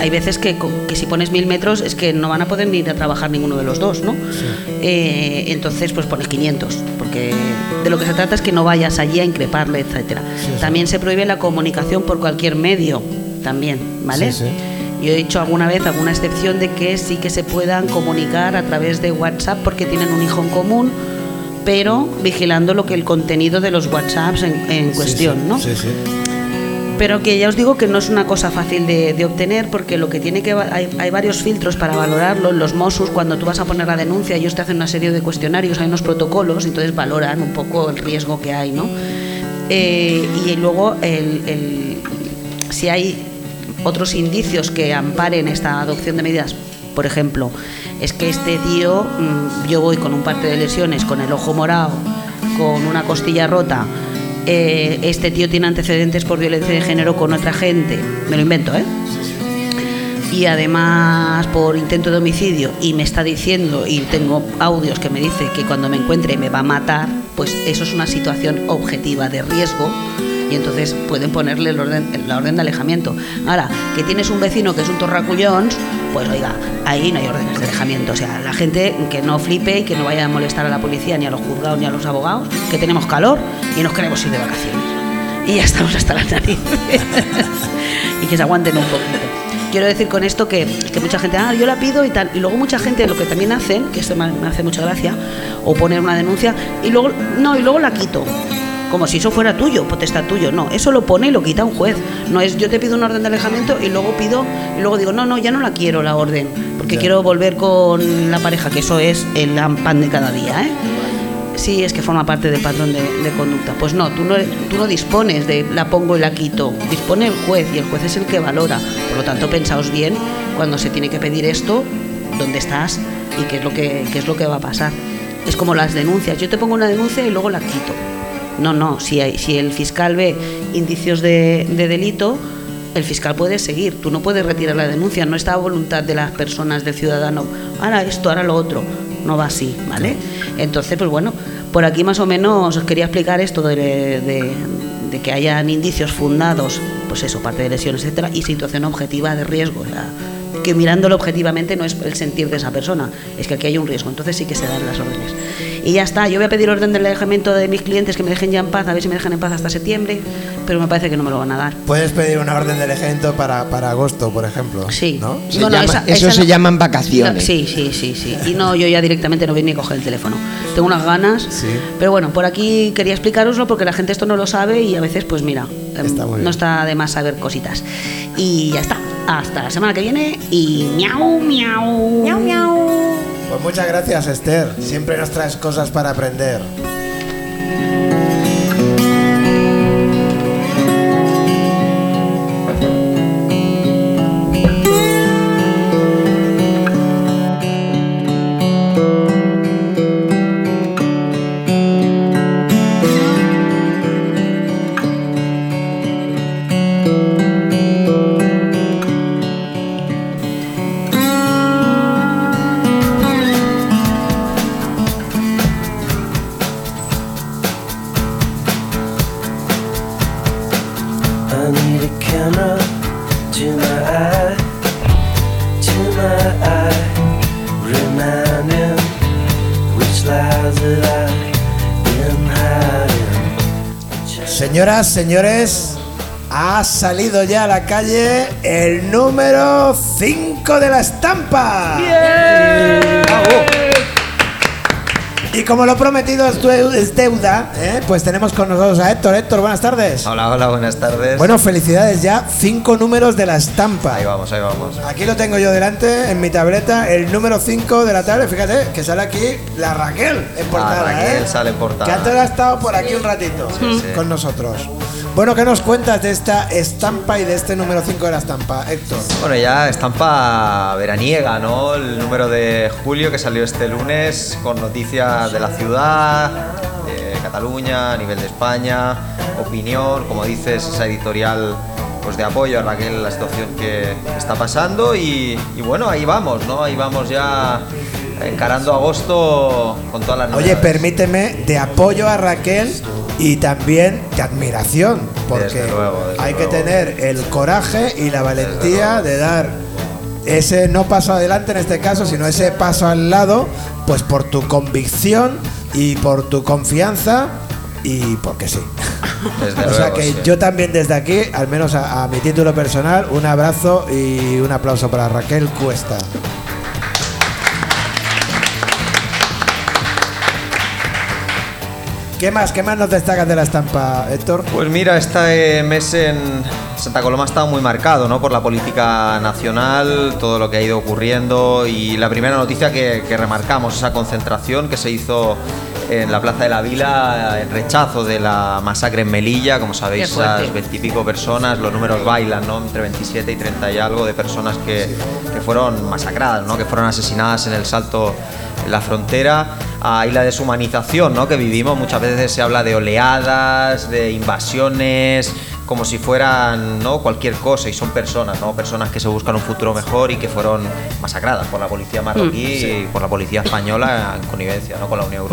Hay veces que, que si pones mil metros es que no van a poder ni ir a trabajar ninguno de los dos, ¿no? Eh, entonces, pues pones 500, porque de lo que se trata es que no vayas allí a increparle, etcétera. También se prohíbe la comunicación por cualquier medio, también, ¿vale? Sí, sí. Yo he dicho alguna vez alguna excepción de que sí que se puedan comunicar a través de WhatsApp porque tienen un hijo en común, pero vigilando lo que el contenido de los WhatsApps en, en cuestión, ¿no? Sí, sí. Pero que ya os digo que no es una cosa fácil de, obtener porque lo que tiene que hay, hay varios filtros para valorarlo. Los Mossos cuando tú vas a poner la denuncia ellos te hacen una serie de cuestionarios, hay unos protocolos, entonces valoran un poco el riesgo que hay, ¿no? Eh, y luego el- el- si hay otros indicios que amparen esta adopción de medidas, por ejemplo, es que este tío, mm, yo voy con un parte de lesiones, con el ojo morado, con una costilla rota, eh, este tío tiene antecedentes por violencia de género con otra gente, me lo invento, ¿eh? Y además por intento de homicidio y me está diciendo, y tengo audios que me dice que cuando me encuentre me va a matar, pues eso es una situación objetiva de riesgo y entonces pueden ponerle la orden de alejamiento. Ahora, que tienes un vecino que es un torracullón, pues oiga, ahí no hay órdenes de alejamiento. O sea, la gente que no flipe y que no vaya a molestar a la policía, ni a los juzgados, ni a los abogados, que tenemos calor y nos queremos ir de vacaciones. Y ya estamos hasta las narices. [LAUGHS] y que se aguanten un poquito. Quiero decir con esto que, que mucha gente, ah, yo la pido y tal. Y luego mucha gente lo que también hacen, que esto me hace mucha gracia, o poner una denuncia y luego, no, y luego la quito. Como si eso fuera tuyo, potestad tuyo. No, eso lo pone y lo quita un juez. No es yo te pido una orden de alejamiento y luego pido, y luego digo, no, no, ya no la quiero la orden, porque Ya. quiero volver con la pareja, que eso es el pan de cada día, ¿eh? Sí, es que forma parte del patrón de, de conducta. Pues no tú, no, tú no dispones de la pongo y la quito, dispone el juez y el juez es el que valora. Por lo tanto, pensaos bien cuando se tiene que pedir esto, dónde estás y qué es lo que, qué es lo que va a pasar. Es como las denuncias. Yo te pongo una denuncia y luego la quito. No, no, si, hay, si el fiscal ve indicios de, de delito, el fiscal puede seguir. Tú no puedes retirar la denuncia, no está a voluntad de las personas, del ciudadano. Ahora esto, ahora lo otro. No va así, ¿vale? Entonces, pues bueno, por aquí más o menos os quería explicar esto de, de- de que hayan indicios fundados, pues eso, parte de lesiones, etcétera, y situación objetiva de riesgo. o sea, que mirándolo objetivamente no es el sentir de esa persona, es que aquí hay un riesgo, entonces sí que se dan las órdenes. Y ya está, yo voy a pedir orden de alejamiento de mis clientes que me dejen ya en paz, a ver si me dejan en paz hasta septiembre, pero me parece que no me lo van a dar. Puedes pedir una orden de alejamiento para, para agosto, por ejemplo. Sí. ¿no? Se No, no, llama- esa- eso esa se no- llaman vacaciones. Sí, sí, sí, sí. Y no, yo ya directamente no voy ni a coger el teléfono. Tengo unas ganas. Sí. Pero bueno, por aquí quería explicaroslo porque la gente esto no lo sabe y a veces, pues mira, Está muy bien. no está de más saber cositas. Y ya está. Hasta la semana que viene y miau, miau. Miau, miau. Pues muchas gracias, Esther. Siempre nos traes cosas para aprender. Señores, ha salido ya a la calle el número 5 de la estampa. Y como lo prometido es, deu- es deuda, ¿eh? pues tenemos con nosotros a Héctor. Héctor, buenas tardes. Hola, hola, buenas tardes. Bueno, felicidades ya, cinco números de la estampa. Ahí vamos, ahí vamos. Aquí lo tengo yo delante en mi tableta, el número 5 de la tablet. Fíjate que sale aquí la Raquel en portada. Ah, Raquel ¿eh? sale en portada. Que antes ha estado por aquí un ratito Sí, sí. con nosotros. Bueno, ¿qué nos cuentas de esta estampa y de este número 5 de la estampa, Héctor? Bueno, ya estampa veraniega, ¿no? El número de julio que salió este lunes con noticias de la ciudad, de Cataluña, a nivel de España, opinión, como dices, esa editorial pues de apoyo a Raquel en la situación que está pasando y, y bueno, ahí vamos, ¿no? Ahí vamos ya encarando agosto con todas las Oye, novedades. permíteme de apoyo a Raquel y también de admiración, porque Desde luego, desde hay que tener el coraje y la valentía de dar ese no paso adelante en este caso, sino ese paso al lado, pues por tu convicción y por tu confianza y porque sí. Desde [LAUGHS] o sea que sí. yo también desde aquí, al menos a, a mi título personal, un abrazo y un aplauso para Raquel Cuesta. ¿Qué más? ¿Qué más nos destacas de la estampa, Héctor? Pues mira, este mes en Santa Coloma ha estado muy marcado ¿no? por la política nacional, todo lo que ha ido ocurriendo y la primera noticia que, que remarcamos, esa concentración que se hizo en la Plaza de la Vila en rechazo de la masacre en Melilla, como sabéis, esas veintipico personas, los números bailan, ¿no? Entre 27 y 30 y algo de personas que, que fueron masacradas, ¿no? Que fueron asesinadas en el salto la frontera. Ahí la deshumanización, ¿no? Que vivimos, muchas veces se habla de oleadas, de invasiones, como si fueran ¿no? cualquier cosa y son personas, ¿no? personas que se buscan un futuro mejor y que fueron masacradas por la policía marroquí Mm, sí. y por la policía española en connivencia ¿no? con la Unión Mm.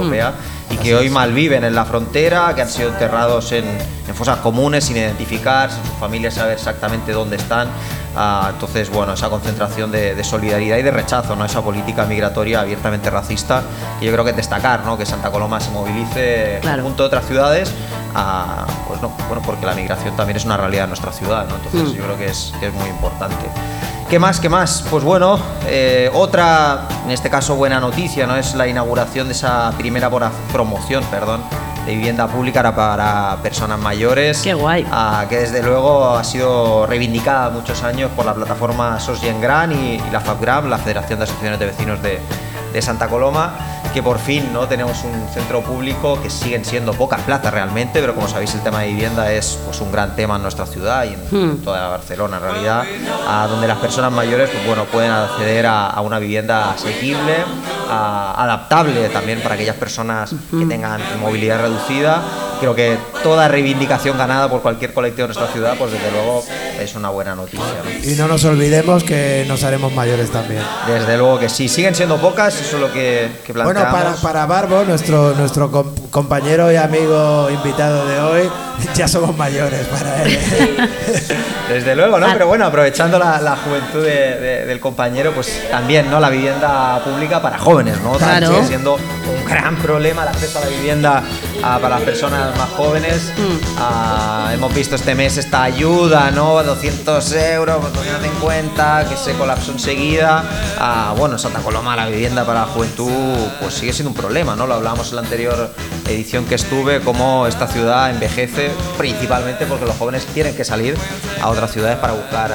Y que hoy malviven en la frontera, que han sido enterrados en, en fosas comunes sin identificar, sin sus familias saber exactamente dónde están. Ah, entonces, bueno, esa concentración de, de solidaridad y de rechazo, ¿no? esa política migratoria abiertamente racista, que yo creo que es destacar, ¿no? que Santa Coloma se movilice Claro. junto a otras ciudades, ah, pues no, bueno, porque la migración también es una realidad en nuestra ciudad, ¿no? entonces Mm. yo creo que es, que es muy importante. ¿Qué más? ¿Qué más? Pues bueno, eh, otra, en este caso buena noticia, ¿no? Es la inauguración de esa primera promoción, perdón, de vivienda pública para- personas mayores. Qué guay. ah, que desde luego ha sido reivindicada muchos años por la plataforma Sosgengran y, y la FABGRAM, la Federación de Asociaciones de Vecinos de, de Santa Coloma, que por fin no tenemos un centro público que siguen siendo pocas plazas realmente, pero como sabéis el tema de vivienda es pues, un gran tema en nuestra ciudad y en Hmm. toda Barcelona en realidad, a donde las personas mayores pues, bueno, pueden acceder a, a una vivienda asequible, a- adaptable también para aquellas personas que tengan movilidad reducida. Creo que toda reivindicación ganada por cualquier colectivo de nuestra ciudad, pues desde luego es una buena noticia. ¿no? Y no nos olvidemos que nos haremos mayores también. Desde luego que sí, siguen siendo pocas, eso es lo que, que Bueno, planteamos. para, para Barbo, nuestro, nuestro com- compañero y amigo invitado de hoy, [LAUGHS] ya somos mayores para él. [LAUGHS] Desde luego, Ah. ¿no? Pero bueno, aprovechando la, la juventud de- de- del compañero, pues también, ¿no? La vivienda pública para jóvenes, ¿no? También Claro. Sigue siendo un gran problema el acceso a la vivienda ah, para las personas más jóvenes. Mm. Ah, hemos visto este mes esta ayuda, ¿no? 200 euros, 250, que se colapsó enseguida. Bueno, en Santa Coloma la vivienda para la juventud pues sigue siendo un problema, ¿no? Lo hablábamos en la anterior edición que estuve, cómo esta ciudad envejece principalmente porque los jóvenes tienen que salir a otras ciudades para buscar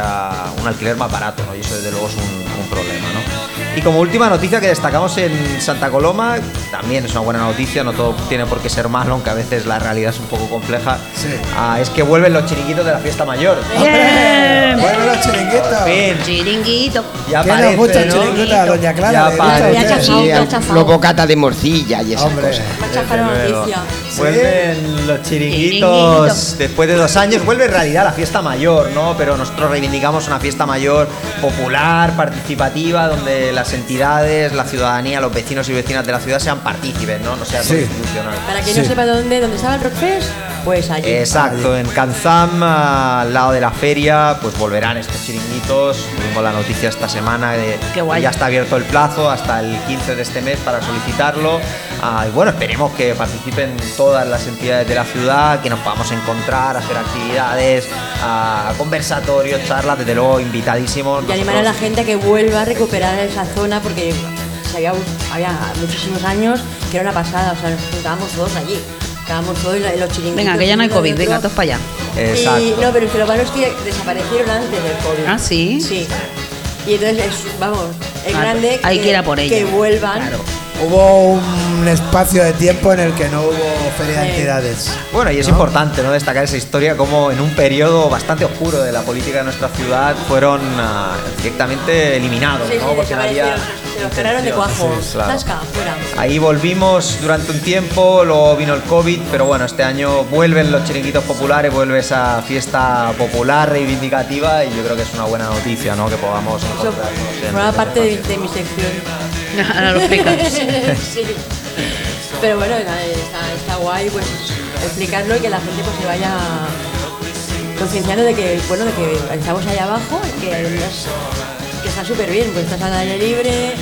un alquiler más barato, ¿no? Y eso desde luego es un, un problema, ¿no? Y como última noticia que destacamos en Santa Coloma, también es una buena noticia, no todo tiene por qué ser malo, aunque a veces la realidad es un poco compleja, ah, es que vuelven los chiringuitos de la fiesta mayor. Bien. Bueno, los chiringuitos. Por fin, Chiringuito. ya ¿Qué nos parece, gusta el ¿no? chiringuito a Doña Clara? Ya ¿Le gusta a parece. Ya usted? chafao, Sí, los bocatas de morcilla y esas Hombre. cosas. Noticia. Vuelven los chiringuitos Chiringuito. después de dos años, vuelve en realidad la fiesta mayor, ¿no? Pero nosotros reivindicamos una fiesta mayor popular, participativa, donde las entidades, la ciudadanía, los vecinos y vecinas de la ciudad sean partícipes, ¿no? No sea Sí. institucional. Para quien Sí. no sepa dónde, dónde estaba el Rockfest, pues allí. Exacto, en Kanzam, al lado de la feria, pues volverán estos chiringuitos. Tuvimos la noticia esta semana de Qué guay. que ya está abierto el plazo hasta el 15 de este mes para solicitarlo. Ah, y bueno, esperemos que participen todas las entidades de la ciudad, que nos podamos encontrar, hacer actividades, ah, conversatorios, charlas, desde luego invitadísimos. Y animar a la gente a que vuelva a recuperar esa zona porque se había, había muchísimos años que era una pasada, o sea, nos juntábamos todos allí. Estábamos todos en los chiringuitos. Venga, que ya no hay COVID, venga, todos para allá. Exacto. Y, no, pero es que lo malo es que desaparecieron antes del COVID. ¿Ah, sí? Sí. Y entonces, es, vamos, es Ah, grande hay que ir a por que ello. vuelvan. Claro. Hubo un espacio de tiempo en el que no hubo feria de entidades. Bueno, y es ¿No? importante ¿no? destacar esa historia como en un periodo bastante oscuro de la política de nuestra ciudad fueron ah, directamente eliminados, Sí, ¿no? sí, Porque no había se los de cuajo. Sí, claro. Zasca, fuera. Ahí volvimos durante un tiempo, luego vino el COVID, pero bueno, este año vuelven los chiringuitos populares, vuelve esa fiesta popular, reivindicativa, y yo creo que es una buena noticia, ¿no? Que podamos Eso encontrarnos en- forma parte de, de mi sección. [LAUGHS] Ahora lo explicas. [LAUGHS] [LAUGHS] sí. Pero bueno, está, guay pues explicarlo y que la gente pues se vaya concienciando de que, bueno, de que estamos allá abajo y que, que está súper bien, pues estás al aire libre,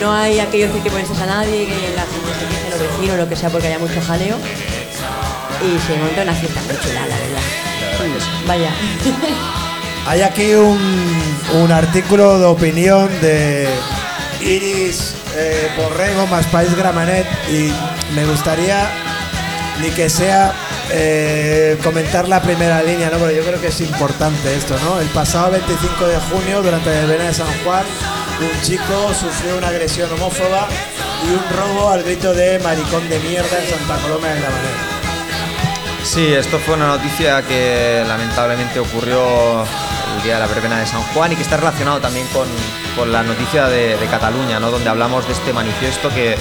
no hay aquello de que molestes a nadie, que la gente se queje, los vecinos, lo que sea, porque haya mucho jaleo. Y se monta una fiesta muy chula, la verdad. Vaya. Hay aquí un, un artículo de opinión de Iris eh, Borrego más País Gramanet y me gustaría ni que sea eh, comentar la primera línea, ¿no? Pero yo creo que es importante esto, ¿no? El pasado 25 de junio, durante el verano de San Juan, un chico sufrió una agresión homófoba y un robo al grito de maricón de mierda en Santa Coloma de Gramanet. Sí, esto fue una noticia que lamentablemente ocurrió el día de la verbena de San Juan y que está relacionado también con, con la noticia de, Cataluña, ¿no? donde hablamos de este manifiesto que,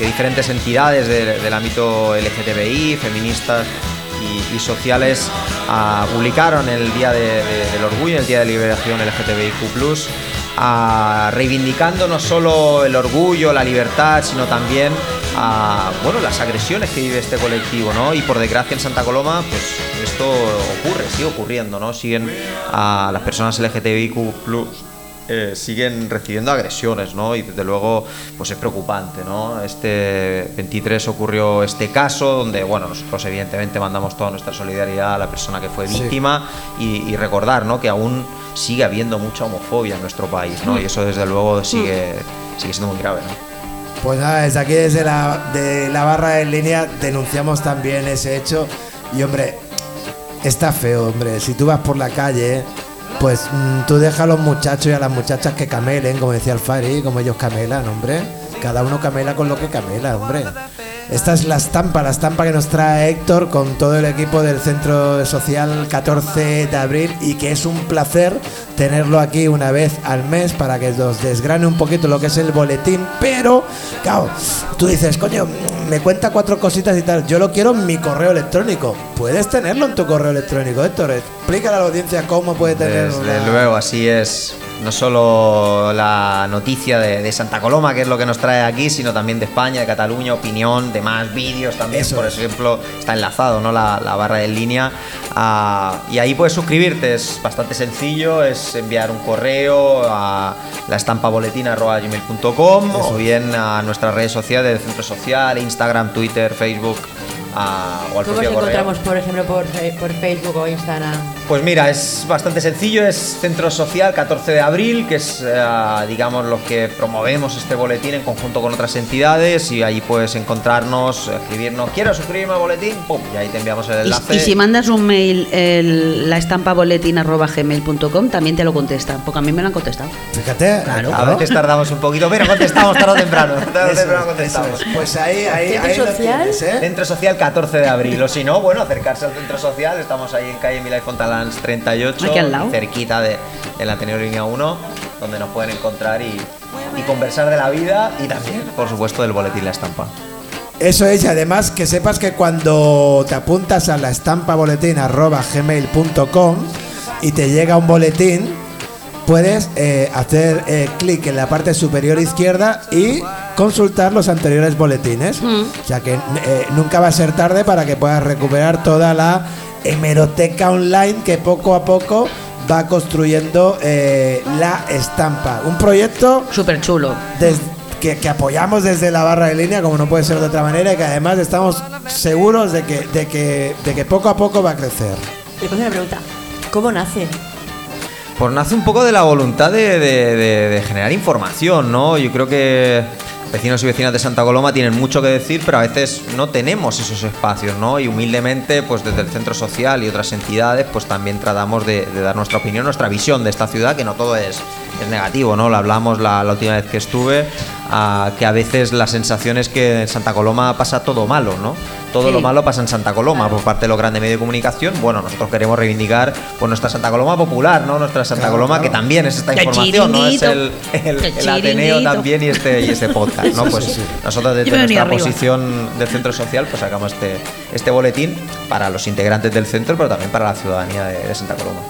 diferentes entidades de- del ámbito LGTBI, feministas y- sociales ah, publicaron el Día de- de- del Orgullo, el Día de Liberación LGTBIQ+, ah, reivindicando no solo el orgullo, la libertad, sino también ah, bueno, las agresiones que vive este colectivo, ¿no? Y por desgracia en Santa Coloma, pues esto ocurre, sigue ocurriendo, ¿no? Siguen a las personas LGTBIQ+, eh, siguen recibiendo agresiones, ¿no? Y desde luego, pues es preocupante, ¿no? Este 23 ocurrió este caso donde, bueno, nosotros evidentemente mandamos toda nuestra solidaridad a la persona que fue Sí. víctima y, y recordar, ¿no? Que aún sigue habiendo mucha homofobia en nuestro país, ¿no? Y eso desde luego sigue, sigue siendo muy grave, ¿no? Pues nada, desde aquí, desde la, de la barra en línea, denunciamos también ese hecho. Y hombre, está feo, hombre. Si tú vas por la calle, pues mm, tú deja a los muchachos y a las muchachas que camelen, como decía el Fari, como ellos camelan, hombre. Cada uno camela con lo que camela, hombre. Esta es la estampa, la estampa que nos trae Héctor con todo el equipo del Centro Social 14 de abril y que es un placer tenerlo aquí una vez al mes para que nos desgrane un poquito lo que es el boletín. Pero, claro, tú dices, coño, me cuenta cuatro cositas y tal. Yo lo quiero en mi correo electrónico. Puedes tenerlo en tu correo electrónico, Héctor. Explícale a la audiencia cómo puede tenerlo. Desde luego, así es. No solo la noticia de, de Santa Coloma, que es lo que nos trae aquí, sino también de España, de Cataluña, opinión, demás vídeos también. Eso Por es. ejemplo, está enlazado ¿no? la, la barra en línea. Ah, y ahí puedes suscribirte, es bastante sencillo, es enviar un correo a la estampaboletina.gmail.com o bien a nuestras redes sociales del Centro Social, Instagram, Twitter, Facebook ah, o al ¿Cómo os propio correo. encontramos, por ejemplo, por, fe- por Facebook o Instagram? Pues mira, es bastante sencillo, es Centro Social 14 de abril, que es, eh, digamos, los que promovemos este boletín en conjunto con otras entidades y ahí puedes encontrarnos, escribirnos, quiero suscribirme al boletín, pum, y ahí te enviamos el enlace. y si mandas un mail, el- la estampa boletín.gmail.com, también te lo contestan, porque a mí me lo han contestado. Fíjate, Claro. A veces tardamos un poquito, pero contestamos tarde o temprano. Tarde o temprano es, contestamos. es. Pues ahí, ahí, ¿Centro ahí social? tienes, ¿eh? Centro Social 14 de abril, o si no, bueno, acercarse al Centro Social, estamos ahí en calle Milay Fontalans 38, Aquí al lado. cerquita de, del Ateneo Línea 1, donde nos pueden encontrar y, y conversar de la vida y también, por supuesto, del boletín La Estampa. Eso es, y además que sepas que cuando te apuntas a la estampa boletín gmail.com y te llega un boletín, puedes eh, hacer eh, clic en la parte superior izquierda y consultar los anteriores boletines. O sea que eh, nunca va a ser tarde para que puedas recuperar toda la hemeroteca online que poco a poco va construyendo eh, la estampa. Un proyecto Súper chulo. que, que apoyamos desde la barra de línea, como no puede ser de otra manera, y que además estamos seguros de que, de que, de que poco a poco va a crecer. Le pongo una pregunta. ¿Cómo nace? Pues nace un poco de la voluntad de, de- generar información, ¿no? Yo creo que vecinos y vecinas de Santa Coloma tienen mucho que decir, pero a veces no tenemos esos espacios, ¿no? Y humildemente, pues desde el centro social y otras entidades, pues también tratamos de, dar nuestra opinión, nuestra visión de esta ciudad, que no todo es, es negativo, ¿no? Lo hablamos la, la última vez que estuve, ah, que a veces la sensación es que en Santa Coloma pasa todo malo, ¿no? Todo Sí. lo malo pasa en Santa Coloma por parte de los grandes medios de comunicación. Bueno, nosotros queremos reivindicar pues, nuestra Santa Coloma popular, ¿no? Nuestra Santa Claro, Coloma, claro. que también es esta ¡Qué información, ¿no? Es el, el, ¡Qué el Ateneo también y este, y este podcast, ¿no? Pues sí, sí. nosotros desde nuestra arriba. posición del centro social, pues sacamos este, este boletín para los integrantes del centro, pero también para la ciudadanía de, de Santa Coloma.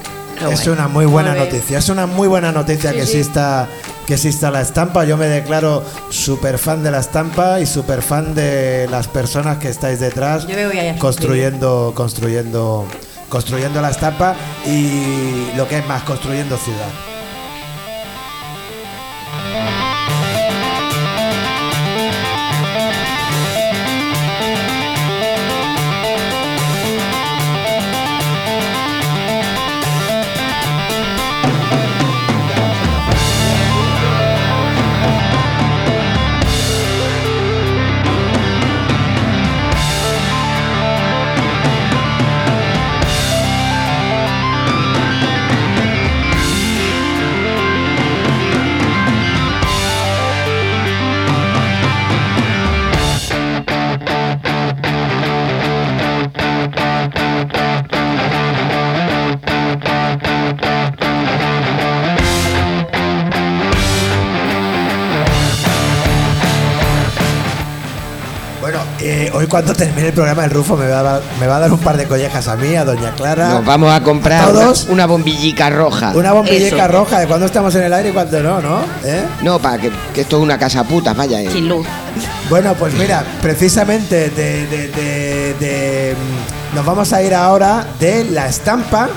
Qué Es guay. una muy buena Muy noticia, es una muy buena noticia Sí, que, sí. exista, que exista la estampa. Yo me declaro súper fan de la estampa y súper fan de las personas que estáis detrás construyendo, construyendo, construyendo la estampa y lo que es más, construyendo ciudad. Cuando termine el programa el Rufo me va, a, dar- me va a dar un par de collejas a mí, a Doña Clara. Nos vamos a comprar ¿A una, todos? una bombillica roja. Una bombillica roja de cuando estamos en el aire y cuando no, ¿no? ¿Eh? No, para que, que esto es una casa puta, vaya. eh. Sin luz. Bueno, pues mira, precisamente de, de- de- de, mm, nos vamos a ir ahora de la estampa,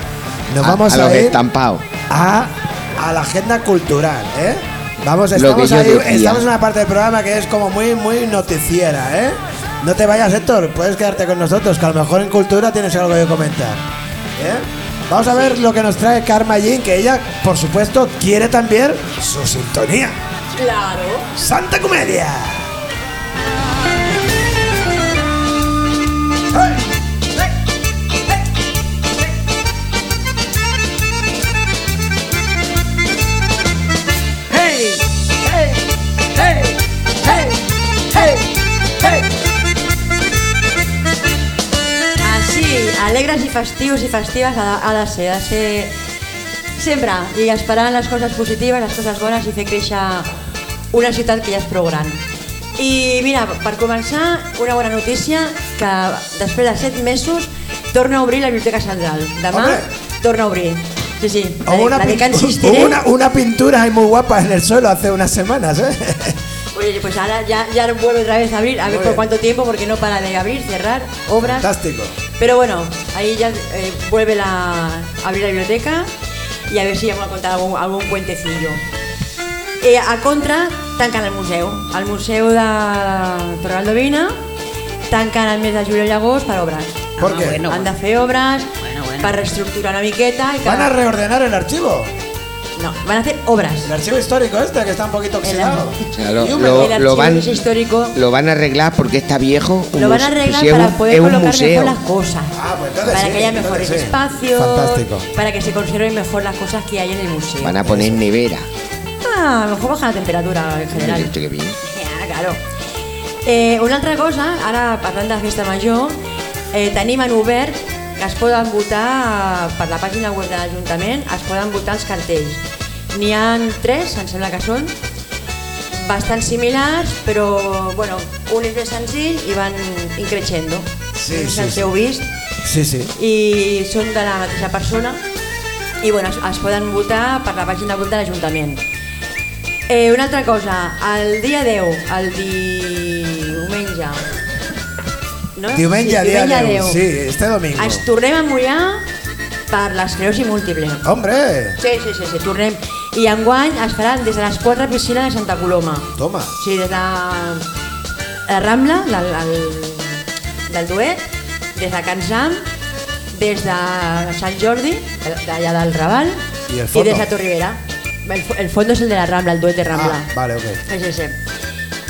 nos A- vamos a a, los ir estampados. a, a la agenda cultural, ¿eh? Vamos, estamos ahí, estamos en una parte del programa que es como muy, muy noticiera, ¿eh? No te vayas, Héctor, puedes quedarte con nosotros, que a lo mejor en cultura tienes algo que comentar. ¿eh? Vamos a ver lo que nos trae Karma Jean, que ella, por supuesto, quiere también su sintonía. Claro. ¡Santa Comedia! Alegres i festius i festives ha de, ha de ser, ha de ser sempre i esperant les coses positives, les coses bones i fer créixer una ciutat que ja és prou gran. I mira, per començar, una bona notícia, que després de set mesos torna a obrir la Biblioteca Central. Demà Hombre. torna a obrir. Sí, sí, la, una, la de hubo [LAUGHS] una, una pintura muy guapa en el suelo hace unas semanas, ¿eh? [LAUGHS] Oye, pues ahora ya, ya vuelve otra vez a abrir, a ver Muy por bien. cuánto tiempo, porque no para de abrir, cerrar, obras. Fantástico. Pero bueno, ahí ya eh, vuelve la, a abrir la biblioteca y a ver si ya vamos a contar algún, algún cuentecillo. Eh, a contra, tanquen el museu. El museu de Torraldovina tanquen el mes de juliol i agost per obres. ¿Por Ah, qué? bueno. Han de fer obres Bueno, bueno. per reestructurar una miqueta. I Van a reordenar el archivo. No, van a hacer obras. El archivo histórico este, que está un poquito El- oxidado. O sea, lo, Y húmedo. lo- el lo archivo van, histórico lo van a arreglar porque está viejo. lo van a arreglar si para poder colocar museo. mejor las cosas. Ah, pues entonces para sí, que haya mejores sí. espacios. Fantástico. Para que se conserven mejor las cosas que hay en el museo. Van a poner nevera. Ah, a lo mejor baja la temperatura en general. Qué bien. Ja, [LAUGHS] claro. Eh, una altra cosa, ara parlant de festa major, eh, tenim en obert que es poden votar per la pàgina web de l'Ajuntament, es poden votar els cartells. N'hi han tres, em sembla que són, bastant similars, però bueno, un és més senzill i van increixendo. Sí, no sé sí, si sí. heu vist. Sí, sí. i són de la mateixa persona i bueno, es, es poden votar per la pàgina web de l'Ajuntament. Eh, una altra cosa, el dia 10, el diumenge... No? Diumenge, sí, día diumenge 10. Sí, este domingo. Ens tornem a mullar per l'esclerosi múltiple. Hombre, Sí, sí, sí, sí, tornem. I enguany es faran des de les quatre piscines de Santa Coloma. toma. Sí, des de la Rambla, del, del, del Duet, des de Can Sam, des de Sant Jordi, d'allà del Raval, I i des de Torribera. El, el fondo és el de la Rambla, el Duet de Rambla. Ah, vale, ok. Sí, sí, sí.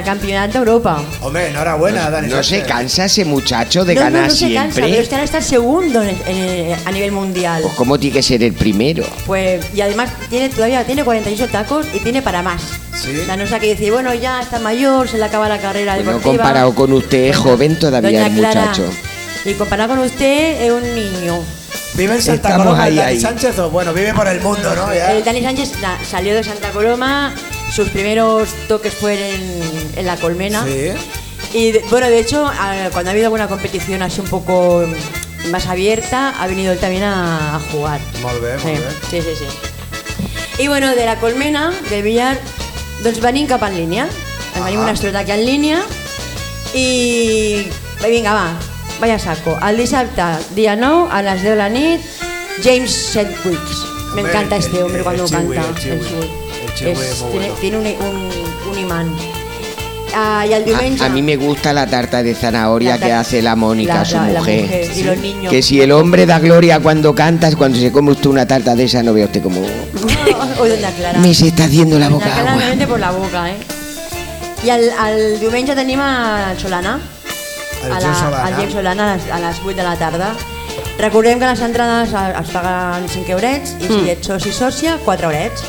campionat d'Europa. Hombre, enhorabuena, Dani. No se cansa ese muchacho de no, no, ganar no se cansa, pero es que ahora está el segundo en- en- a nivel mundial. Pues cómo tiene que ser el primero. Pues, y además tiene todavía tiene 48 tacos y tiene para más. Sí. O sea, no sé qué decir, bueno, ya está mayor, se le acaba la carrera Bueno, deportiva. comparado con usted, es joven todavía Doña el Clara, muchacho. Y comparado con usted, es un niño. ¿Vive en Santa Estamos Coloma el ahí, Dani ahí. Sánchez o bueno, vive por el mundo, ¿no? Ya. El Dani Sánchez na- salió de Santa Coloma, sus primeros toques fueron en, en la colmena. Sí. Y bueno, de hecho, cuando ha habido alguna competición así un poco más abierta, ha venido él también a, a jugar. Molt bé, molt bé. Sí, sí, sí, sí. I bueno, de la colmena, del billar, doncs venim cap en línia. Ens venim una estona aquí en línia i va, vinga, va, vaya saco. El dissabte, dia 9, a les 10 de la nit, James Sedgwicks. Me encanta este hombre el cuando canta. el El Chiwi Es- tiene, bueno. tiene un, un- un imán. Ah, y el diumenge... A, a mí me gusta la tarta de zanahoria que hace la Mónica, la- su la- la mujer. mujer y los niños. Que si el hombre da gloria cuando cantas, cuando se come usted una tarta de esa, no vea usted como... [LAUGHS] Clara. Me se está haciendo la boca agua. por la boca, eh? I el, el diumenge tenim a Solana. El a la, Solana. al Gem Solana a les, a les 8 de la tarda. Recordem que les entrades es paguen 5 eurets i si Mm. ets soci sòcia, 4 eurets.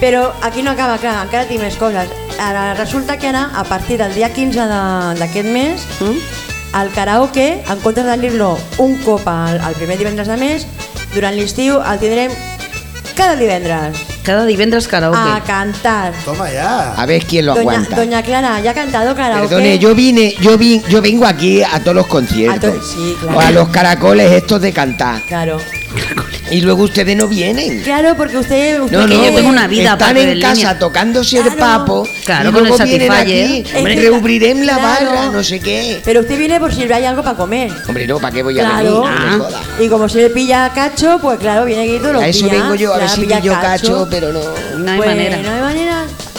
Però aquí no acaba, clar, encara tinc més coses. Ara, resulta que ara, a partir del dia 15 de- d'aquest mes, Mm. el karaoke, en comptes de dir-lo un cop al, al primer divendres de mes, durant l'estiu el tindrem cada divendres. Cada divendres karaoke. A cantar. Toma ya. A ver quién lo Doña, aguanta. Doña Clara, ¿ya ha cantado karaoke? Perdone, yo vine, yo vi, yo vengo aquí a todos los conciertos. A to- sí, claro. O a los caracoles estos de cantar. Claro. Y luego ustedes no vienen. Claro, porque usted... usted No, no, quiere- vida están en casa línea. tocándose el papo Claro, y con el luego vienen aquí, Hombre. reubrirem la Claro. barra, no sé qué. Pero usted viene por si hay algo para comer. Hombre, no, ¿para qué voy a Claro. venir? No me joda. Y como se le pilla cacho, pues claro, viene aquí todo lo A eso vengo yo, a ver si pillo cacho, pero no. No hay Pues, manera. No hay manera.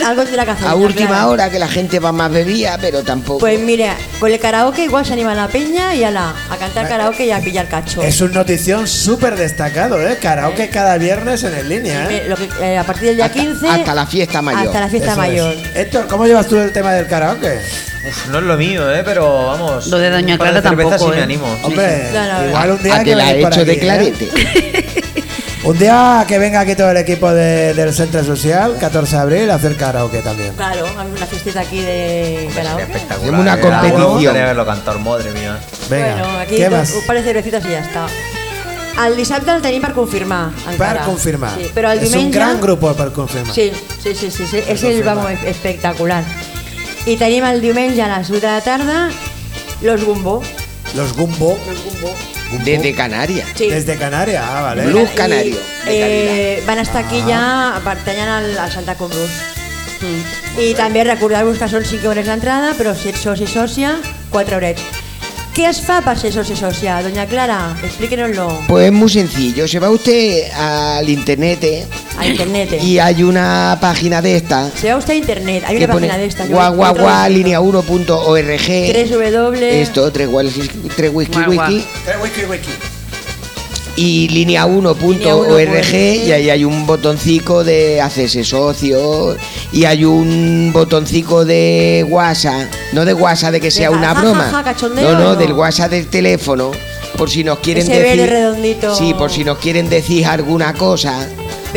Algo tendrá que hacer. A última hora que la gente va más bebida, pero tampoco. Pues mire, con el karaoke igual se anima la peña y ala, a cantar karaoke y a pillar cacho. Es un notición súper destacado, ¿eh? Karaoke cada viernes en el línea, ¿eh? Eh, lo que- eh, a partir del día 15... hasta la fiesta mayor. Hasta la fiesta Eso es. mayor. Héctor, ¿cómo llevas tú el tema del karaoke? Uf, no es lo mío, ¿eh? Pero vamos. Lo de Doña Clara tampoco, sí me ¿eh? animo. Hombre, No, no, igual un día a que que la he hecho aquí, de ¿eh? clarete. [LAUGHS] Un día que venga aquí todo el equipo de- del Centro Social, 14 de abril, a hacer karaoke también. Claro, una fiestita aquí de karaoke. Espectacular. Una eh. competición. Me gustaría verlo cantar, madre mía. Venga, Bueno, aquí ¿qué más? un par de cervecitas i ja està. El dissabte el tenim per confirmar, Per encara. confirmar. Sí, però el un gran grupo per confirmar. Sí, sí, sí, sí, sí. és el, vamos, espectacular. I tenim el diumenge a les 8 de la tarda Los Gumbo. Los Gumbo. Los Gumbo. Desde Canarias. Sí. Desde Canarias, ah, vale. Blues canario. Eh, van estar aquí ja, pertanyen al, al Santa Blues. Mm. I també recordar-vos que són 5 euros l'entrada, però si ets soci sòcia, 4 eurets. Què es fa per ser soci sòcia? Doña Clara, explíquenoslo. Pues es muy sencillo. Se va usted al internet eh, A internet. eh. y hay una página de esta Se va usted a internet, hay que una página de esta. yo guau, guau, voy guau, traduciendo. línea 1.org. 3W. Esto, tres tres whisky, Guau, guau. wiki. Y línea Línea 1.org 1.org. y ahí hay un botoncito de hacerse socio y hay un botoncito de WhatsApp, no de WhatsApp de que sea una broma. no, no, del WhatsApp del teléfono, por si nos quieren decir. Sí, por si nos quieren decir alguna cosa.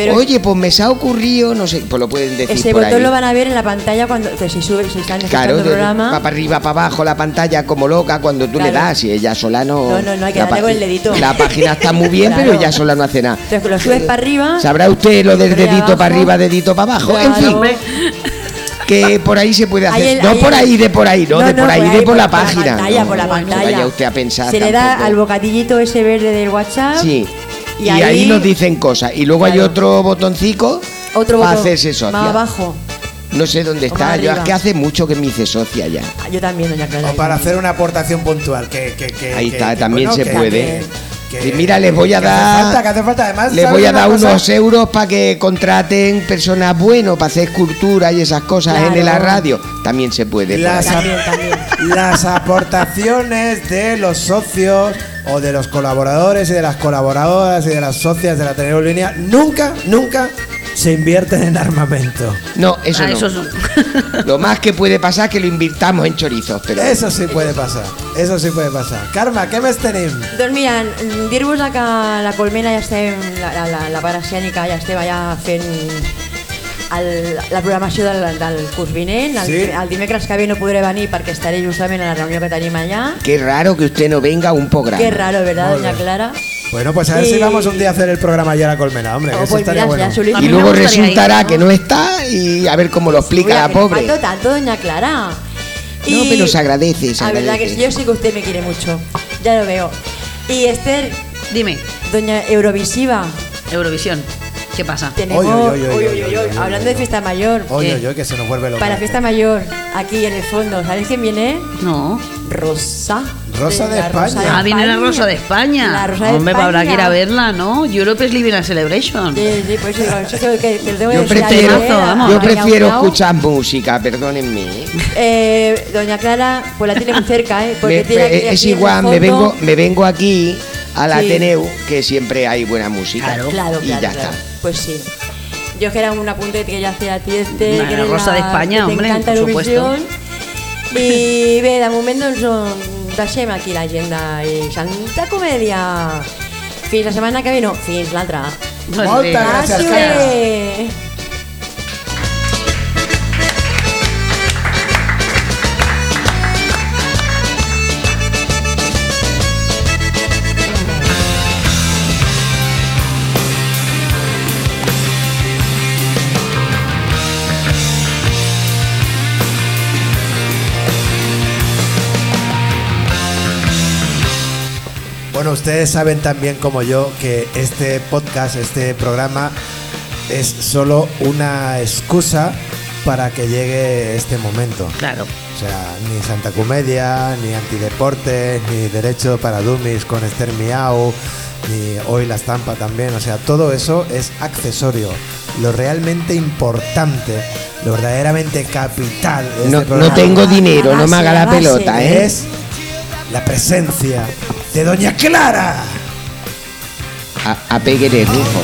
Pero- Oye, pues me se ha ocurrido, no sé, pues lo pueden decir Ese por botón ahí. lo van a ver en la pantalla cuando que si sube, si están Claro, el programa. va para arriba, para abajo la pantalla como loca cuando tú le das y ella sola no. No, no, no, hay que darle con el dedito. La página está muy bien, Claro. pero ella sola no hace nada. Entonces lo subes para arriba. Sabrá usted lo del Por dedito abajo. para arriba, dedito para abajo. En fin, que por ahí se puede hacer. El- no por ahí de por ahí, no, de por ahí de por la página. pantalla, No, por la pantalla. vaya usted a pensar Se le da al bocadillito ese verde del WhatsApp. Sí. Y Y, ahí, ahí- nos dicen cosas. Y luego hay otro botoncito Otro para botón. hacerse socia. Más abajo. No sé dónde está. Yo es que hace mucho que me hice socia ya. Ah, Yo también, doña Clara. O para hacer una aportación puntual. Que, que, que- Ahí que- está, que, también bueno, se que- puede. que- mira, les voy a que hace dar- falta, que hace falta. Además, Les ¿sabes voy a dar cosa? unos euros para que contraten personas buenas para hacer escultura y esas cosas en la radio. También se puede. Las. También, también. Las aportaciones de los socios o de los colaboradores y de las colaboradoras y de las socias de la Ateneo Línea nunca, nunca se invierten en armamento. No, eso Ah, no. eso es- [LAUGHS] [LAUGHS] Lo más que puede pasar es que lo invirtamos en chorizos, pero Eso sí puede pasar. Eso sí puede pasar. Karma, ¿qué més tenim? Doncs mira, dir-vos que la Colmena ja estem, la, la, la, la part escènica ja estem allà fent el, la programació del, del curs vinent. El, Sí. el dimecres que ve no podré venir perquè estaré justament a la reunió que tenim allà. qué raro que usted no venga a un programa. Qué raro, ¿verdad, doña. Clara? Bueno, pues a ver Y- si vamos un día a hacer el programa ya a la colmena, hombre. Oh, eso pues estaría mira, bueno. ya Y luego resultará ir, ¿no? que no está y a ver cómo lo explica Uy, la pobre. falto tanto, doña Clara. No, pero se agradece, se La verdad que sí, yo sé que usted me quiere mucho. Ya lo veo. Y Esther, Dime, doña Eurovisiva, Eurovisión, ¿qué pasa? tenemos. Oy, oy, oy, uy, oy, uy, oy, uy, oy, oy, hablando de fiesta mayor. Que se nos vuelve loco. Para fiesta mayor, aquí en el fondo, ¿sabéis quién viene? No. Rosa. Rosa de España. Ah, viene la Rosa de España. La Rosa de Hombre, pues habrá que ir a España. verla, ¿no? Europe is Living a Celebration. Sí, sí, pues digo, que, te Yo prefiero, vamos, yo escuchar música, perdónenme. ¿eh? Doña Clara, pues la tiene muy cerca, ¿eh? Porque Me- tiene aquí- me- es aquí igual, me vengo, me vengo aquí al Sí. Ateneu, que siempre hay buena música. Claro. Claro, y ya claro. está. Pues sí. Yo que era un apunte que yo hacía a ti este, Bueno, que eres Rosa de España, que te hombre, encanta por Eurovisión. I bé, [LAUGHS] de moment doncs, um, taxem aquí l'agenda i Santa Comèdia. Fins la setmana que ve, no, fins l'altra. Moltes gràcies. Bueno, ustedes saben también como yo que este podcast, este programa, es solo una excusa para que llegue este momento. Claro. O sea, ni Santa Comedia, ni Antideportes, ni Derecho para Dummies con Esther Miau, ni Hoy la Estampa también. O sea, todo eso es accesorio. Lo realmente importante, lo verdaderamente capital. de No, este no tengo dinero, no me haga la pelota, ¿eh? Es la presencia de Doña Clara. A, a peguere rufo.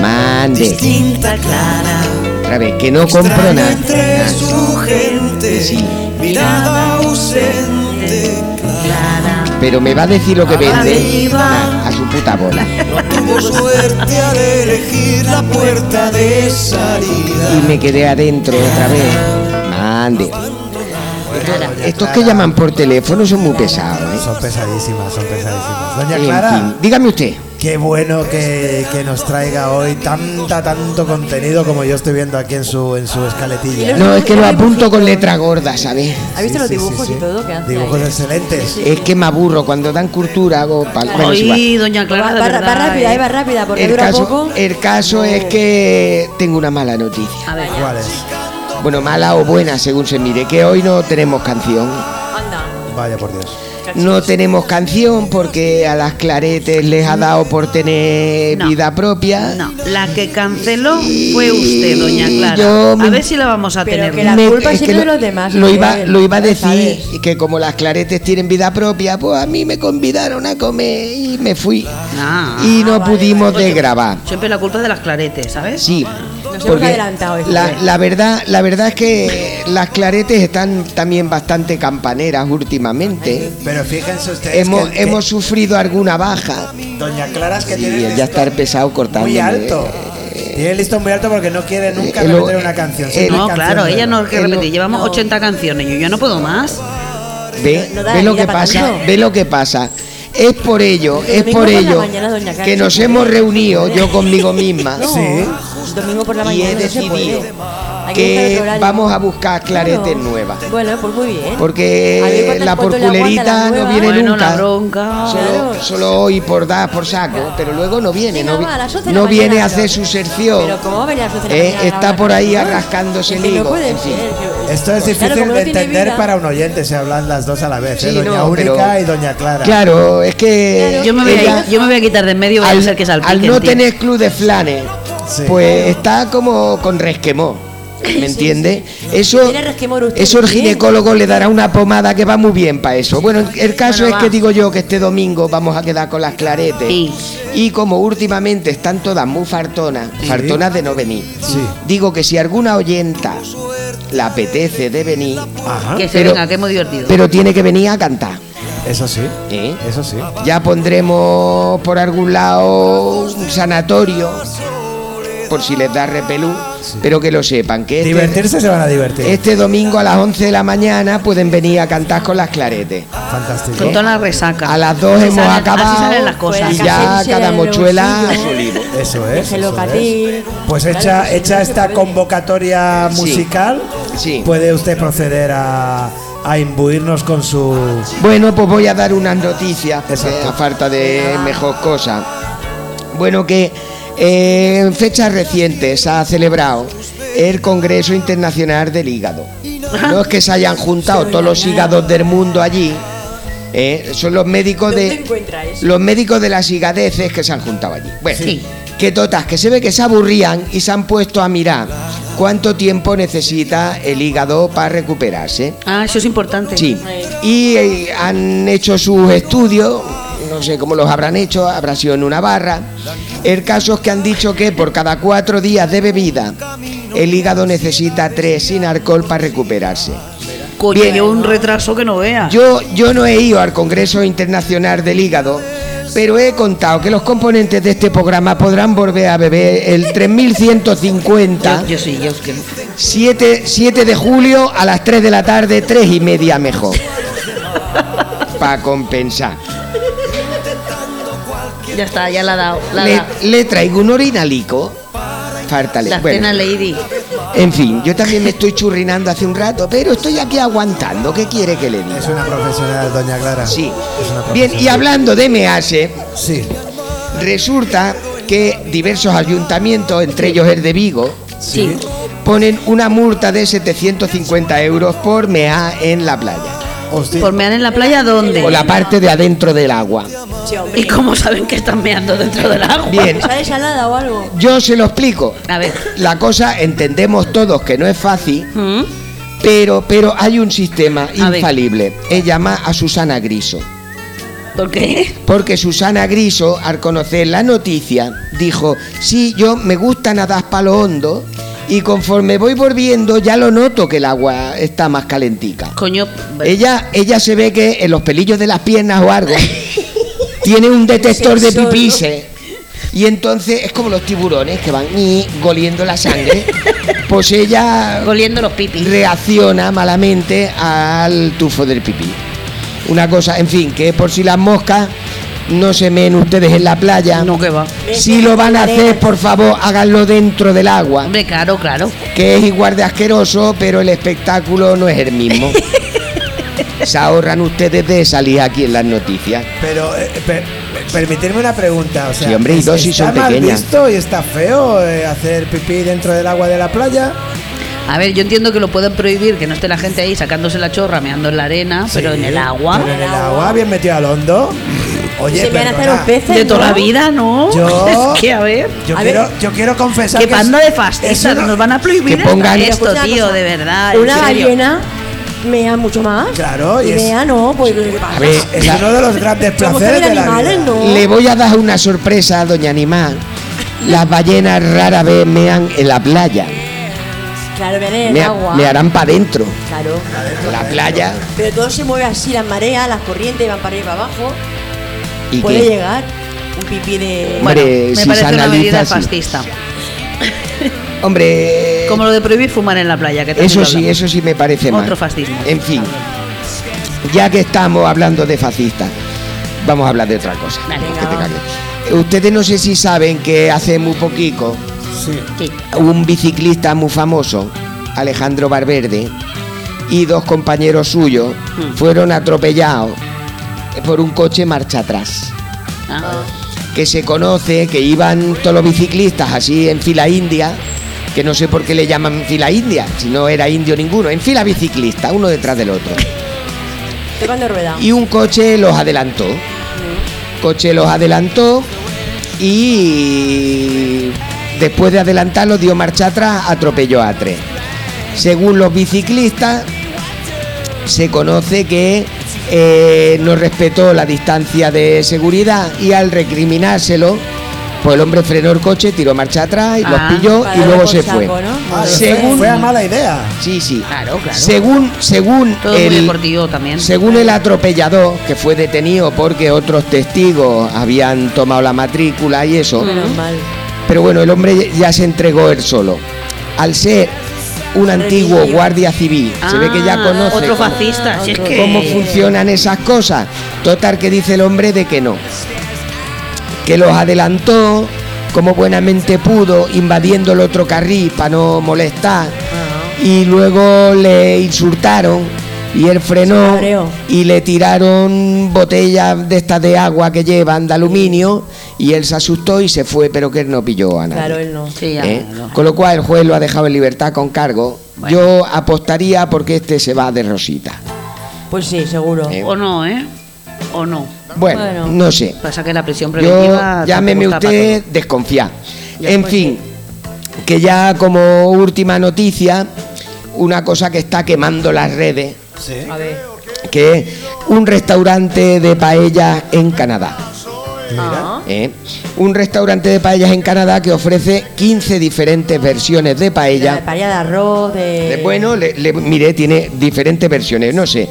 Mande. Distinta clara. Otra vez, que no compro nada. Entre su gente. Mirada ausente. Pero me va a decir lo que vende. A su puta bola. Tuvo suerte al elegir la puerta de salida. Y me quedé adentro otra vez. Mande. Estos que llaman por teléfono son muy pesados, ¿eh? Son pesadísimas, son pesadísimas. Doña En Clara, fin, dígame usted. Qué bueno que, que nos traiga hoy tanta, tanto contenido como yo estoy viendo aquí en su, en su escaletilla. No, es que lo apunto con letra gorda, ¿sabes? ¿Has visto Sí, los sí, dibujos sí, y todo que hace Dibujos ahí? excelentes. Es que me aburro. Cuando dan cultura hago... pal-. Hoy, doña Clara, Va, va rápida, eh. eh, va rápida, porque El dura caso, poco. el caso es que tengo una mala noticia. A ver, ¿Cuál es? Bueno, mala o buena, según se mire, que hoy no tenemos canción. Anda. Vaya por Dios. No tenemos canción porque a las claretes les ha dado por tener No. vida propia. no, la que canceló fue usted, doña Clara. Yo A me- ver si la vamos a Pero tener. que la Me- culpa es de los demás. Lo ¿no? iba, lo iba a decir sabes. que como las claretes tienen vida propia, pues a mí me convidaron a comer y me fui. Ah. y no vale, pudimos Oye, desgrabar. Siempre la culpa es de las claretes, ¿sabes? Sí. Nos hemos porque adelantado, eso la, sí. la verdad, la verdad es que las claretes están también bastante campaneras últimamente. Pero fíjense ustedes Hemos, que, hemos sufrido alguna baja. Doña Clara es que Y tiene el ya estar pesado cortando. muy alto. Tiene el listón muy alto porque no quiere nunca Eh, repetir una canción. eh, siempre No, canción claro, ella no lo- repetir. Llevamos 80 canciones. Yo ya no puedo más. Ve, No ve lo que pasa, tanto. ve lo que pasa. Es por ello, El es por ello mañana, doña Carmen, que nos hemos reunido yo conmigo misma [LAUGHS] No, Sí. Domingo por la Y mañana he no se decidido que vamos a buscar claretes Claro. nuevas. Bueno, pues muy bien. Porque la porculerita la no viene Bueno, nunca. la bronca. Solo, Claro. solo hoy por dar por saco, pero luego no viene, no, vi- va, a las 11 de la no viene a hacer su sección. Pero ¿cómo va a venir a las 11 de la Eh, mañana a está por ahí arrascándose el higo, en fin. Esto es difícil de entender vida. para un oyente, se hablan las dos a la vez, ¿eh? Doña no, Única pero- y Doña Clara. Claro, es que Yo me voy, ella- a, yo me voy a quitar de en medio voy a al, ser que salpiquen, al no tener club de flanes, Sí. pues está como con resquemor. ¿Me entiende? Eso, eso el ginecólogo le dará una pomada que va muy bien para eso. Bueno, el caso Bueno, es que digo yo que este domingo vamos a quedar con las claretes. Sí. Y como últimamente están todas muy fartonas, fartonas de no venir, Sí. digo que si alguna oyenta le apetece de venir, Ajá. Que se Pero- venga, que es muy divertido. pero tiene que venir a cantar. Eso sí. ¿eh? Eso sí. Ya pondremos por algún lado un sanatorio, por si les da repelú, pero que lo sepan, que este, Divertirse se van a divertir. este domingo a las 11 de la mañana pueden venir a cantar con las claretes. Fantástico. Con toda la resaca. A las 2 Así hemos salen- Así acabado salen las cosas. y ya cada mochuela a bolsillo. su libro. Eso es. Eso. Pues hecha, que si hecha esta convocatoria musical, Sí. puede usted proceder a, a imbuirnos con su... Bueno, pues voy a dar unas noticias, Exacto. a falta de mejor cosa. Bueno, que eh, en fechas recientes se ha celebrado el Congreso Internacional del Hígado. No es que se hayan juntado todos los hígados del mundo allí, eh, son los médicos ¿Dónde de los médicos de las higadeces que se han juntado allí. Bueno, Sí. que totas, que se ve que se aburrían y se han puesto a mirar cuánto tiempo necesita el hígado para recuperarse. Ah, eso es importante. Sí. Y eh, han hecho sus estudios, no sé cómo los habrán hecho, habrá sido en una barra. El caso es que han dicho que por cada cuatro días de bebida, el hígado necesita tres sin alcohol para recuperarse. Coño, Bien. llevo un retraso que no vea. Yo, yo no he ido al Congreso Internacional del Hígado, pero he contado que los componentes de este programa podrán volver a beber el 3150. Yo, yo sí, yo es que. 7, 7 de julio a las 3 de la tarde, 3 y media mejor. [LAUGHS] Para compensar. Ya está, ya la ha dado. La, Le, traigo un orinalico. Fártale. la Bueno, cena Lady. en fin, yo también me estoy churrinando hace un rato, pero estoy aquí aguantando. ¿Qué quiere que le diga? Es una profesional, doña Clara. Sí. Es una Bien, y hablando de mease, Sí. resulta que diversos ayuntamientos, entre ellos el de Vigo, Sí. ponen una multa de 750 euros por mear en la playa. ¿Por mear en la playa dónde? O la parte de adentro del agua. Sí. ¿Y cómo saben que están meando dentro del agua? Bien, ¿Sale salada o algo? yo se lo explico. A ver. La cosa entendemos todos que no es fácil, ¿Mm? pero, pero hay un sistema A infalible. Él llama a Susana Griso. ¿Por qué? Porque Susana Griso, al conocer la noticia, dijo, sí, yo me gusta nadar palo hondo y conforme voy volviendo ya lo noto que el agua está más calentica. Coño. Ella, ella se ve que en los pelillos de las piernas o algo [LAUGHS] tiene un detector de Sensor, ¿no? pipise y entonces es como los tiburones que van y goliendo la sangre. [LAUGHS] Pues ella Goliendo los pipis. reacciona malamente al tufo del pipí. Una cosa, en fin, que por si las moscas no se meen ustedes en la playa. No, que va. Si lo van a hacer, por favor, háganlo dentro del agua, Hombre, claro, claro. que es igual de asqueroso, pero el espectáculo no es el mismo. [LAUGHS] Se ahorran ustedes de salir aquí en las noticias. Pero, eh, per- permitirme una pregunta. O sea, Sí, hombre, y ¿es- dos si son ¿Está mal pequeñas. visto y está feo eh, hacer pipí dentro del agua de la playa? A ver, yo entiendo que lo pueden prohibir, que no esté la gente ahí sacándose la chorra, meando en la arena, pero en el agua. Pero en el agua, bien metido al hondo. Oye, Se me van a hacer los peces. De toda ¿no? la vida, ¿no? Yo- [LAUGHS] Es que, a ver. Yo A quiero, ver. yo quiero confesar Qué que panda de fascistas, no- nos van a prohibir que pongan- esto, tío, cosa. de verdad. Una ballena mea mucho más. Claro, y y es- mea no, pues. A ver, Es uno de los grandes placeres de la animales, vida. ¿no? le voy a dar una sorpresa a Doña Animal. [LAUGHS] Las ballenas rara vez mean en la playa. Claro, mean en el Me, agua. me harán para adentro. Claro. La playa. Pero todo se mueve así, las mareas, las corrientes van para arriba y para abajo. ¿Y Puede qué? llegar un pipí de. Bueno, Hombre, me si parece una medida fascista. Hombre, Como lo de prohibir fumar en la playa, que eso sí, hablamos. eso sí me parece mal. Otro fascismo. En fin, ya que estamos hablando de fascistas, vamos a hablar de otra cosa. Dale. Que te cague. Ustedes no sé si saben que hace muy poquito Sí. un biciclista muy famoso, Alejandro Barberde, y dos compañeros suyos Hmm. fueron atropellados por un coche marcha atrás. Ah. que se conoce que iban todos los biciclistas así en fila india, que no sé por qué le llaman fila india, si no era indio ninguno, en fila biciclista, uno detrás del otro. Rueda. Y un coche los adelantó. Coche los adelantó y después de adelantarlos dio marcha atrás, atropelló a tres. Según los biciclistas, se conoce que eh, no respetó la distancia de seguridad y al recriminárselo, pues el hombre frenó el coche, tiró marcha atrás y los Ah, pilló para y luego se fue. saco, ¿no? Ah, fue- Según- fue a mala idea. Sí, sí. Claro, claro. Según, según Todo el, deportivo también. según el atropellador, que fue detenido porque otros testigos habían tomado la matrícula y eso, Menos mal. pero bueno, el hombre ya se entregó él solo. Al ser un antiguo guardia civil, se ve que ya Ah, conoce Otro cómo- fascista, si es que. cómo funcionan esas cosas. Total que dice el hombre de que no. Que los adelantó como buenamente pudo, invadiendo el otro carril para no molestar. Y luego le insultaron y él frenó y le tiraron botellas de estas de agua que llevan de aluminio y él se asustó y se fue, pero que él no pilló a nadie. Claro, él no. Sí, ya, ¿eh? no. Con lo cual el juez lo ha dejado en libertad con cargo. Bueno. Yo apostaría porque este se va de rosita. Pues sí, seguro. Eh. O no, ¿eh? O no. Bueno, Bueno. no sé. Pasa que la prisión Yo, preventiva. llámeme tampoco está usted desconfiar. En pues fin, que ya como última noticia, una cosa que está quemando las redes, A ver. que es un restaurante de paellas en Canadá. Ah. ¿eh? Un restaurante de paellas en Canadá que ofrece 15 diferentes versiones de De paella. paella de arroz, de. De- bueno, le, le- mire, tiene diferentes versiones, no sé.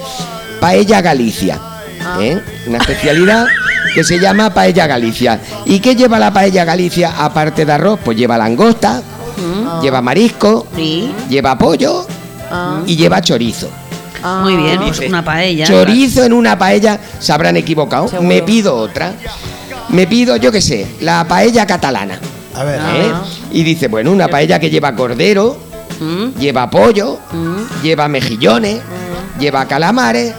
Paella Galicia, Ah. ¿eh? una especialidad que se llama Paella Galicia. ¿Y qué lleva la Paella Galicia aparte de arroz? Pues lleva langosta, Ah. lleva marisco, lleva pollo Ah. y lleva chorizo. Ah. Muy bien, pues una paella. Chorizo en una paella, se habrán equivocado. Seguro. Me pido otra. Me pido, yo qué sé, la paella catalana. A ver, ¿eh? Y dice, bueno, una paella que lleva cordero, Mm. lleva pollo, lleva mejillones, lleva calamares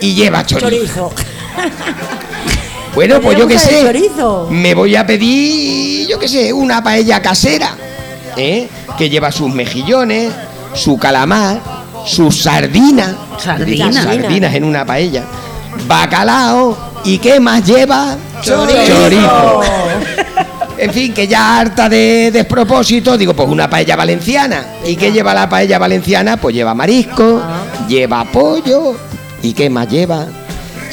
y lleva chorizo. Chorizo. [LAUGHS] Bueno, pues yo qué sé, chorizo? me voy a pedir, yo qué sé, una paella casera, ¿eh? que lleva sus mejillones, su calamar, sus sardinas, Sardinas. sardinas en una paella, bacalao y qué más lleva Chorizo. chorizo. En fin, que ya harta de despropósito, digo, pues una paella valenciana. ¿Y qué lleva la paella valenciana? Pues lleva marisco, Ah. lleva pollo y qué más lleva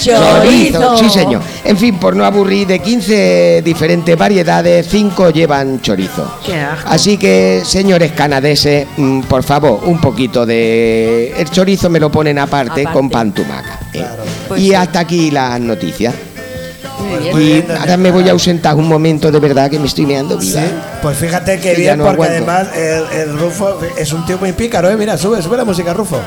Chorizo. Sí, señor. En fin, por no aburrir, de 15 diferentes variedades, 5 llevan chorizo. Qué asco. Así que, señores canadeses, mm, por favor, un poquito de... El chorizo me lo ponen aparte, Aparte. con pan tumaca. ¿eh? Pues y sí. hasta aquí las noticias. Muy bien. Muy Y bien, doña ahora me voy a ausentar un momento de verdad que me estoy meando viva. Sí, pues fíjate que ya bien, no porque aguanto. además el, el Rufo es un tío muy pícaro, ¿eh? Mira, sube, sube la música, Rufo.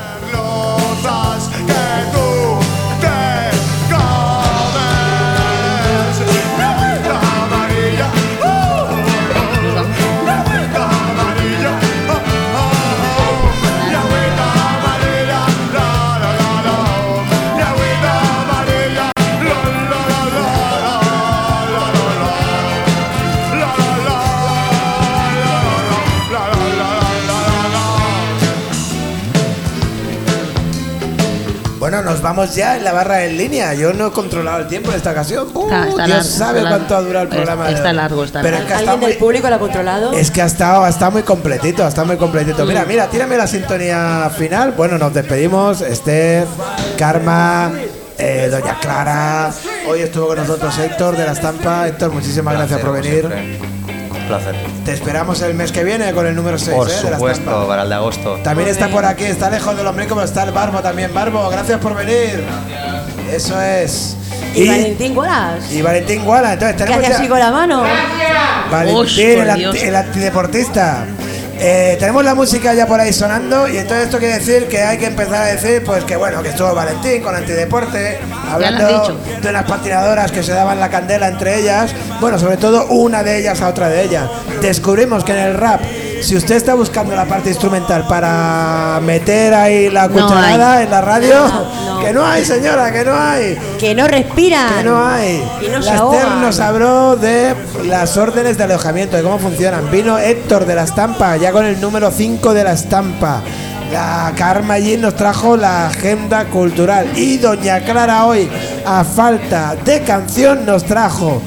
Bueno, nos vamos ya en la barra en línea. Yo no he controlado el tiempo en esta ocasión. Uh, Está- está Dios largo, sabe está cuánto ha durado el programa. está largo, está Pero largo. es que ha estado ¿Alguien del muy, público lo ha controlado? es que ha estado, ha estado muy completito, ha estado muy completito. Mm. Mira, mira, tírame la sintonía final. Bueno, nos despedimos. Esther, Karma, eh, Doña Clara. Hoy estuvo con nosotros Héctor de la Estampa. Héctor, muchísimas gracias por venir. Placer. Te esperamos el mes que viene con el número 6 Por de la supuesto, para el de agosto. También está por aquí, está lejos del hombre como está el Barbo también. Barbo, gracias por venir. Eso es. ¿Y, Valentín Wallace? y Valentín Guala. Entonces ¿Qué tenemos hace ya- así con la mano? Valentín, el, anti- el antideportista. Eh, tenemos la música ya por ahí sonando y entonces esto quiere decir que hay que empezar a decir pues que bueno que estuvo Valentín con antideporte hablando de unas patinadoras que se daban la candela entre ellas. Bueno sobre todo una de ellas a otra de ellas. Descubrimos que en el rap si usted está buscando la parte instrumental para meter ahí la cucharada en la radio No, no. que no hay señora que no hay Que no respiran. que no hay. Y no Laster nos habló de las órdenes de alojamiento, de cómo funcionan. Vino Héctor de la estampa, ya con el número 5 de la estampa. La Karma allí nos trajo la agenda cultural. Y Doña Clara hoy, a falta de canción, nos trajo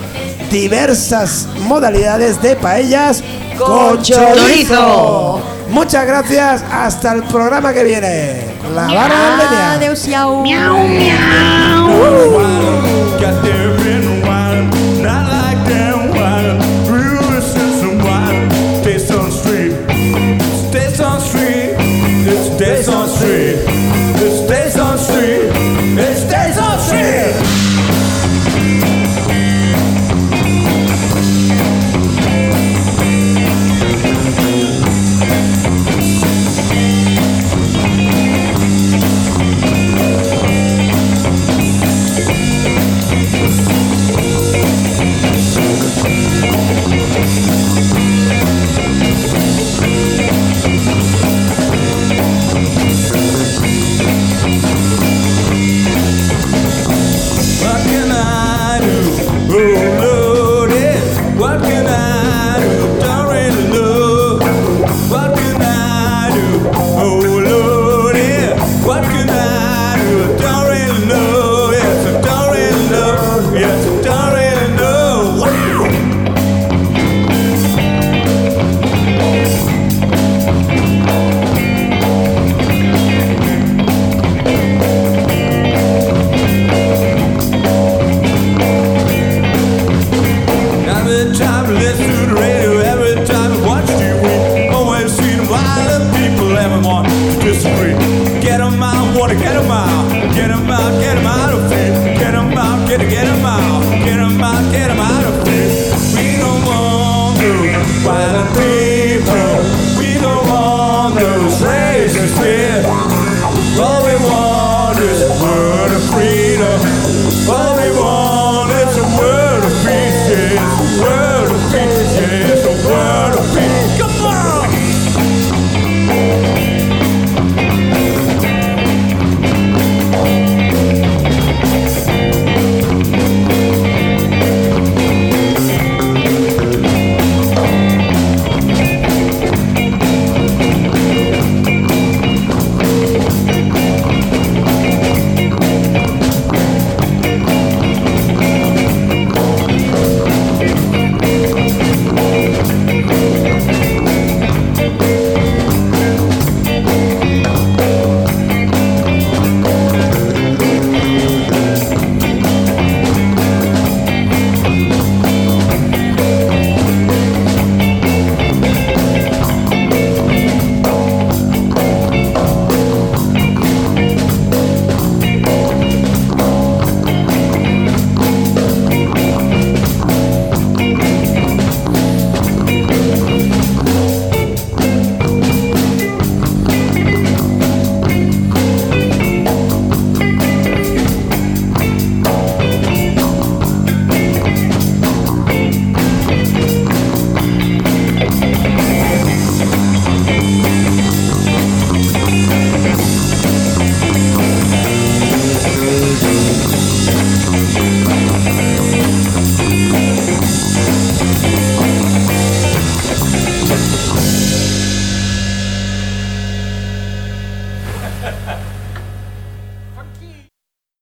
diversas modalidades de paellas con chorizo. chorizo. Muchas gracias, hasta el programa que viene. La barra en línea. Adeu-siau.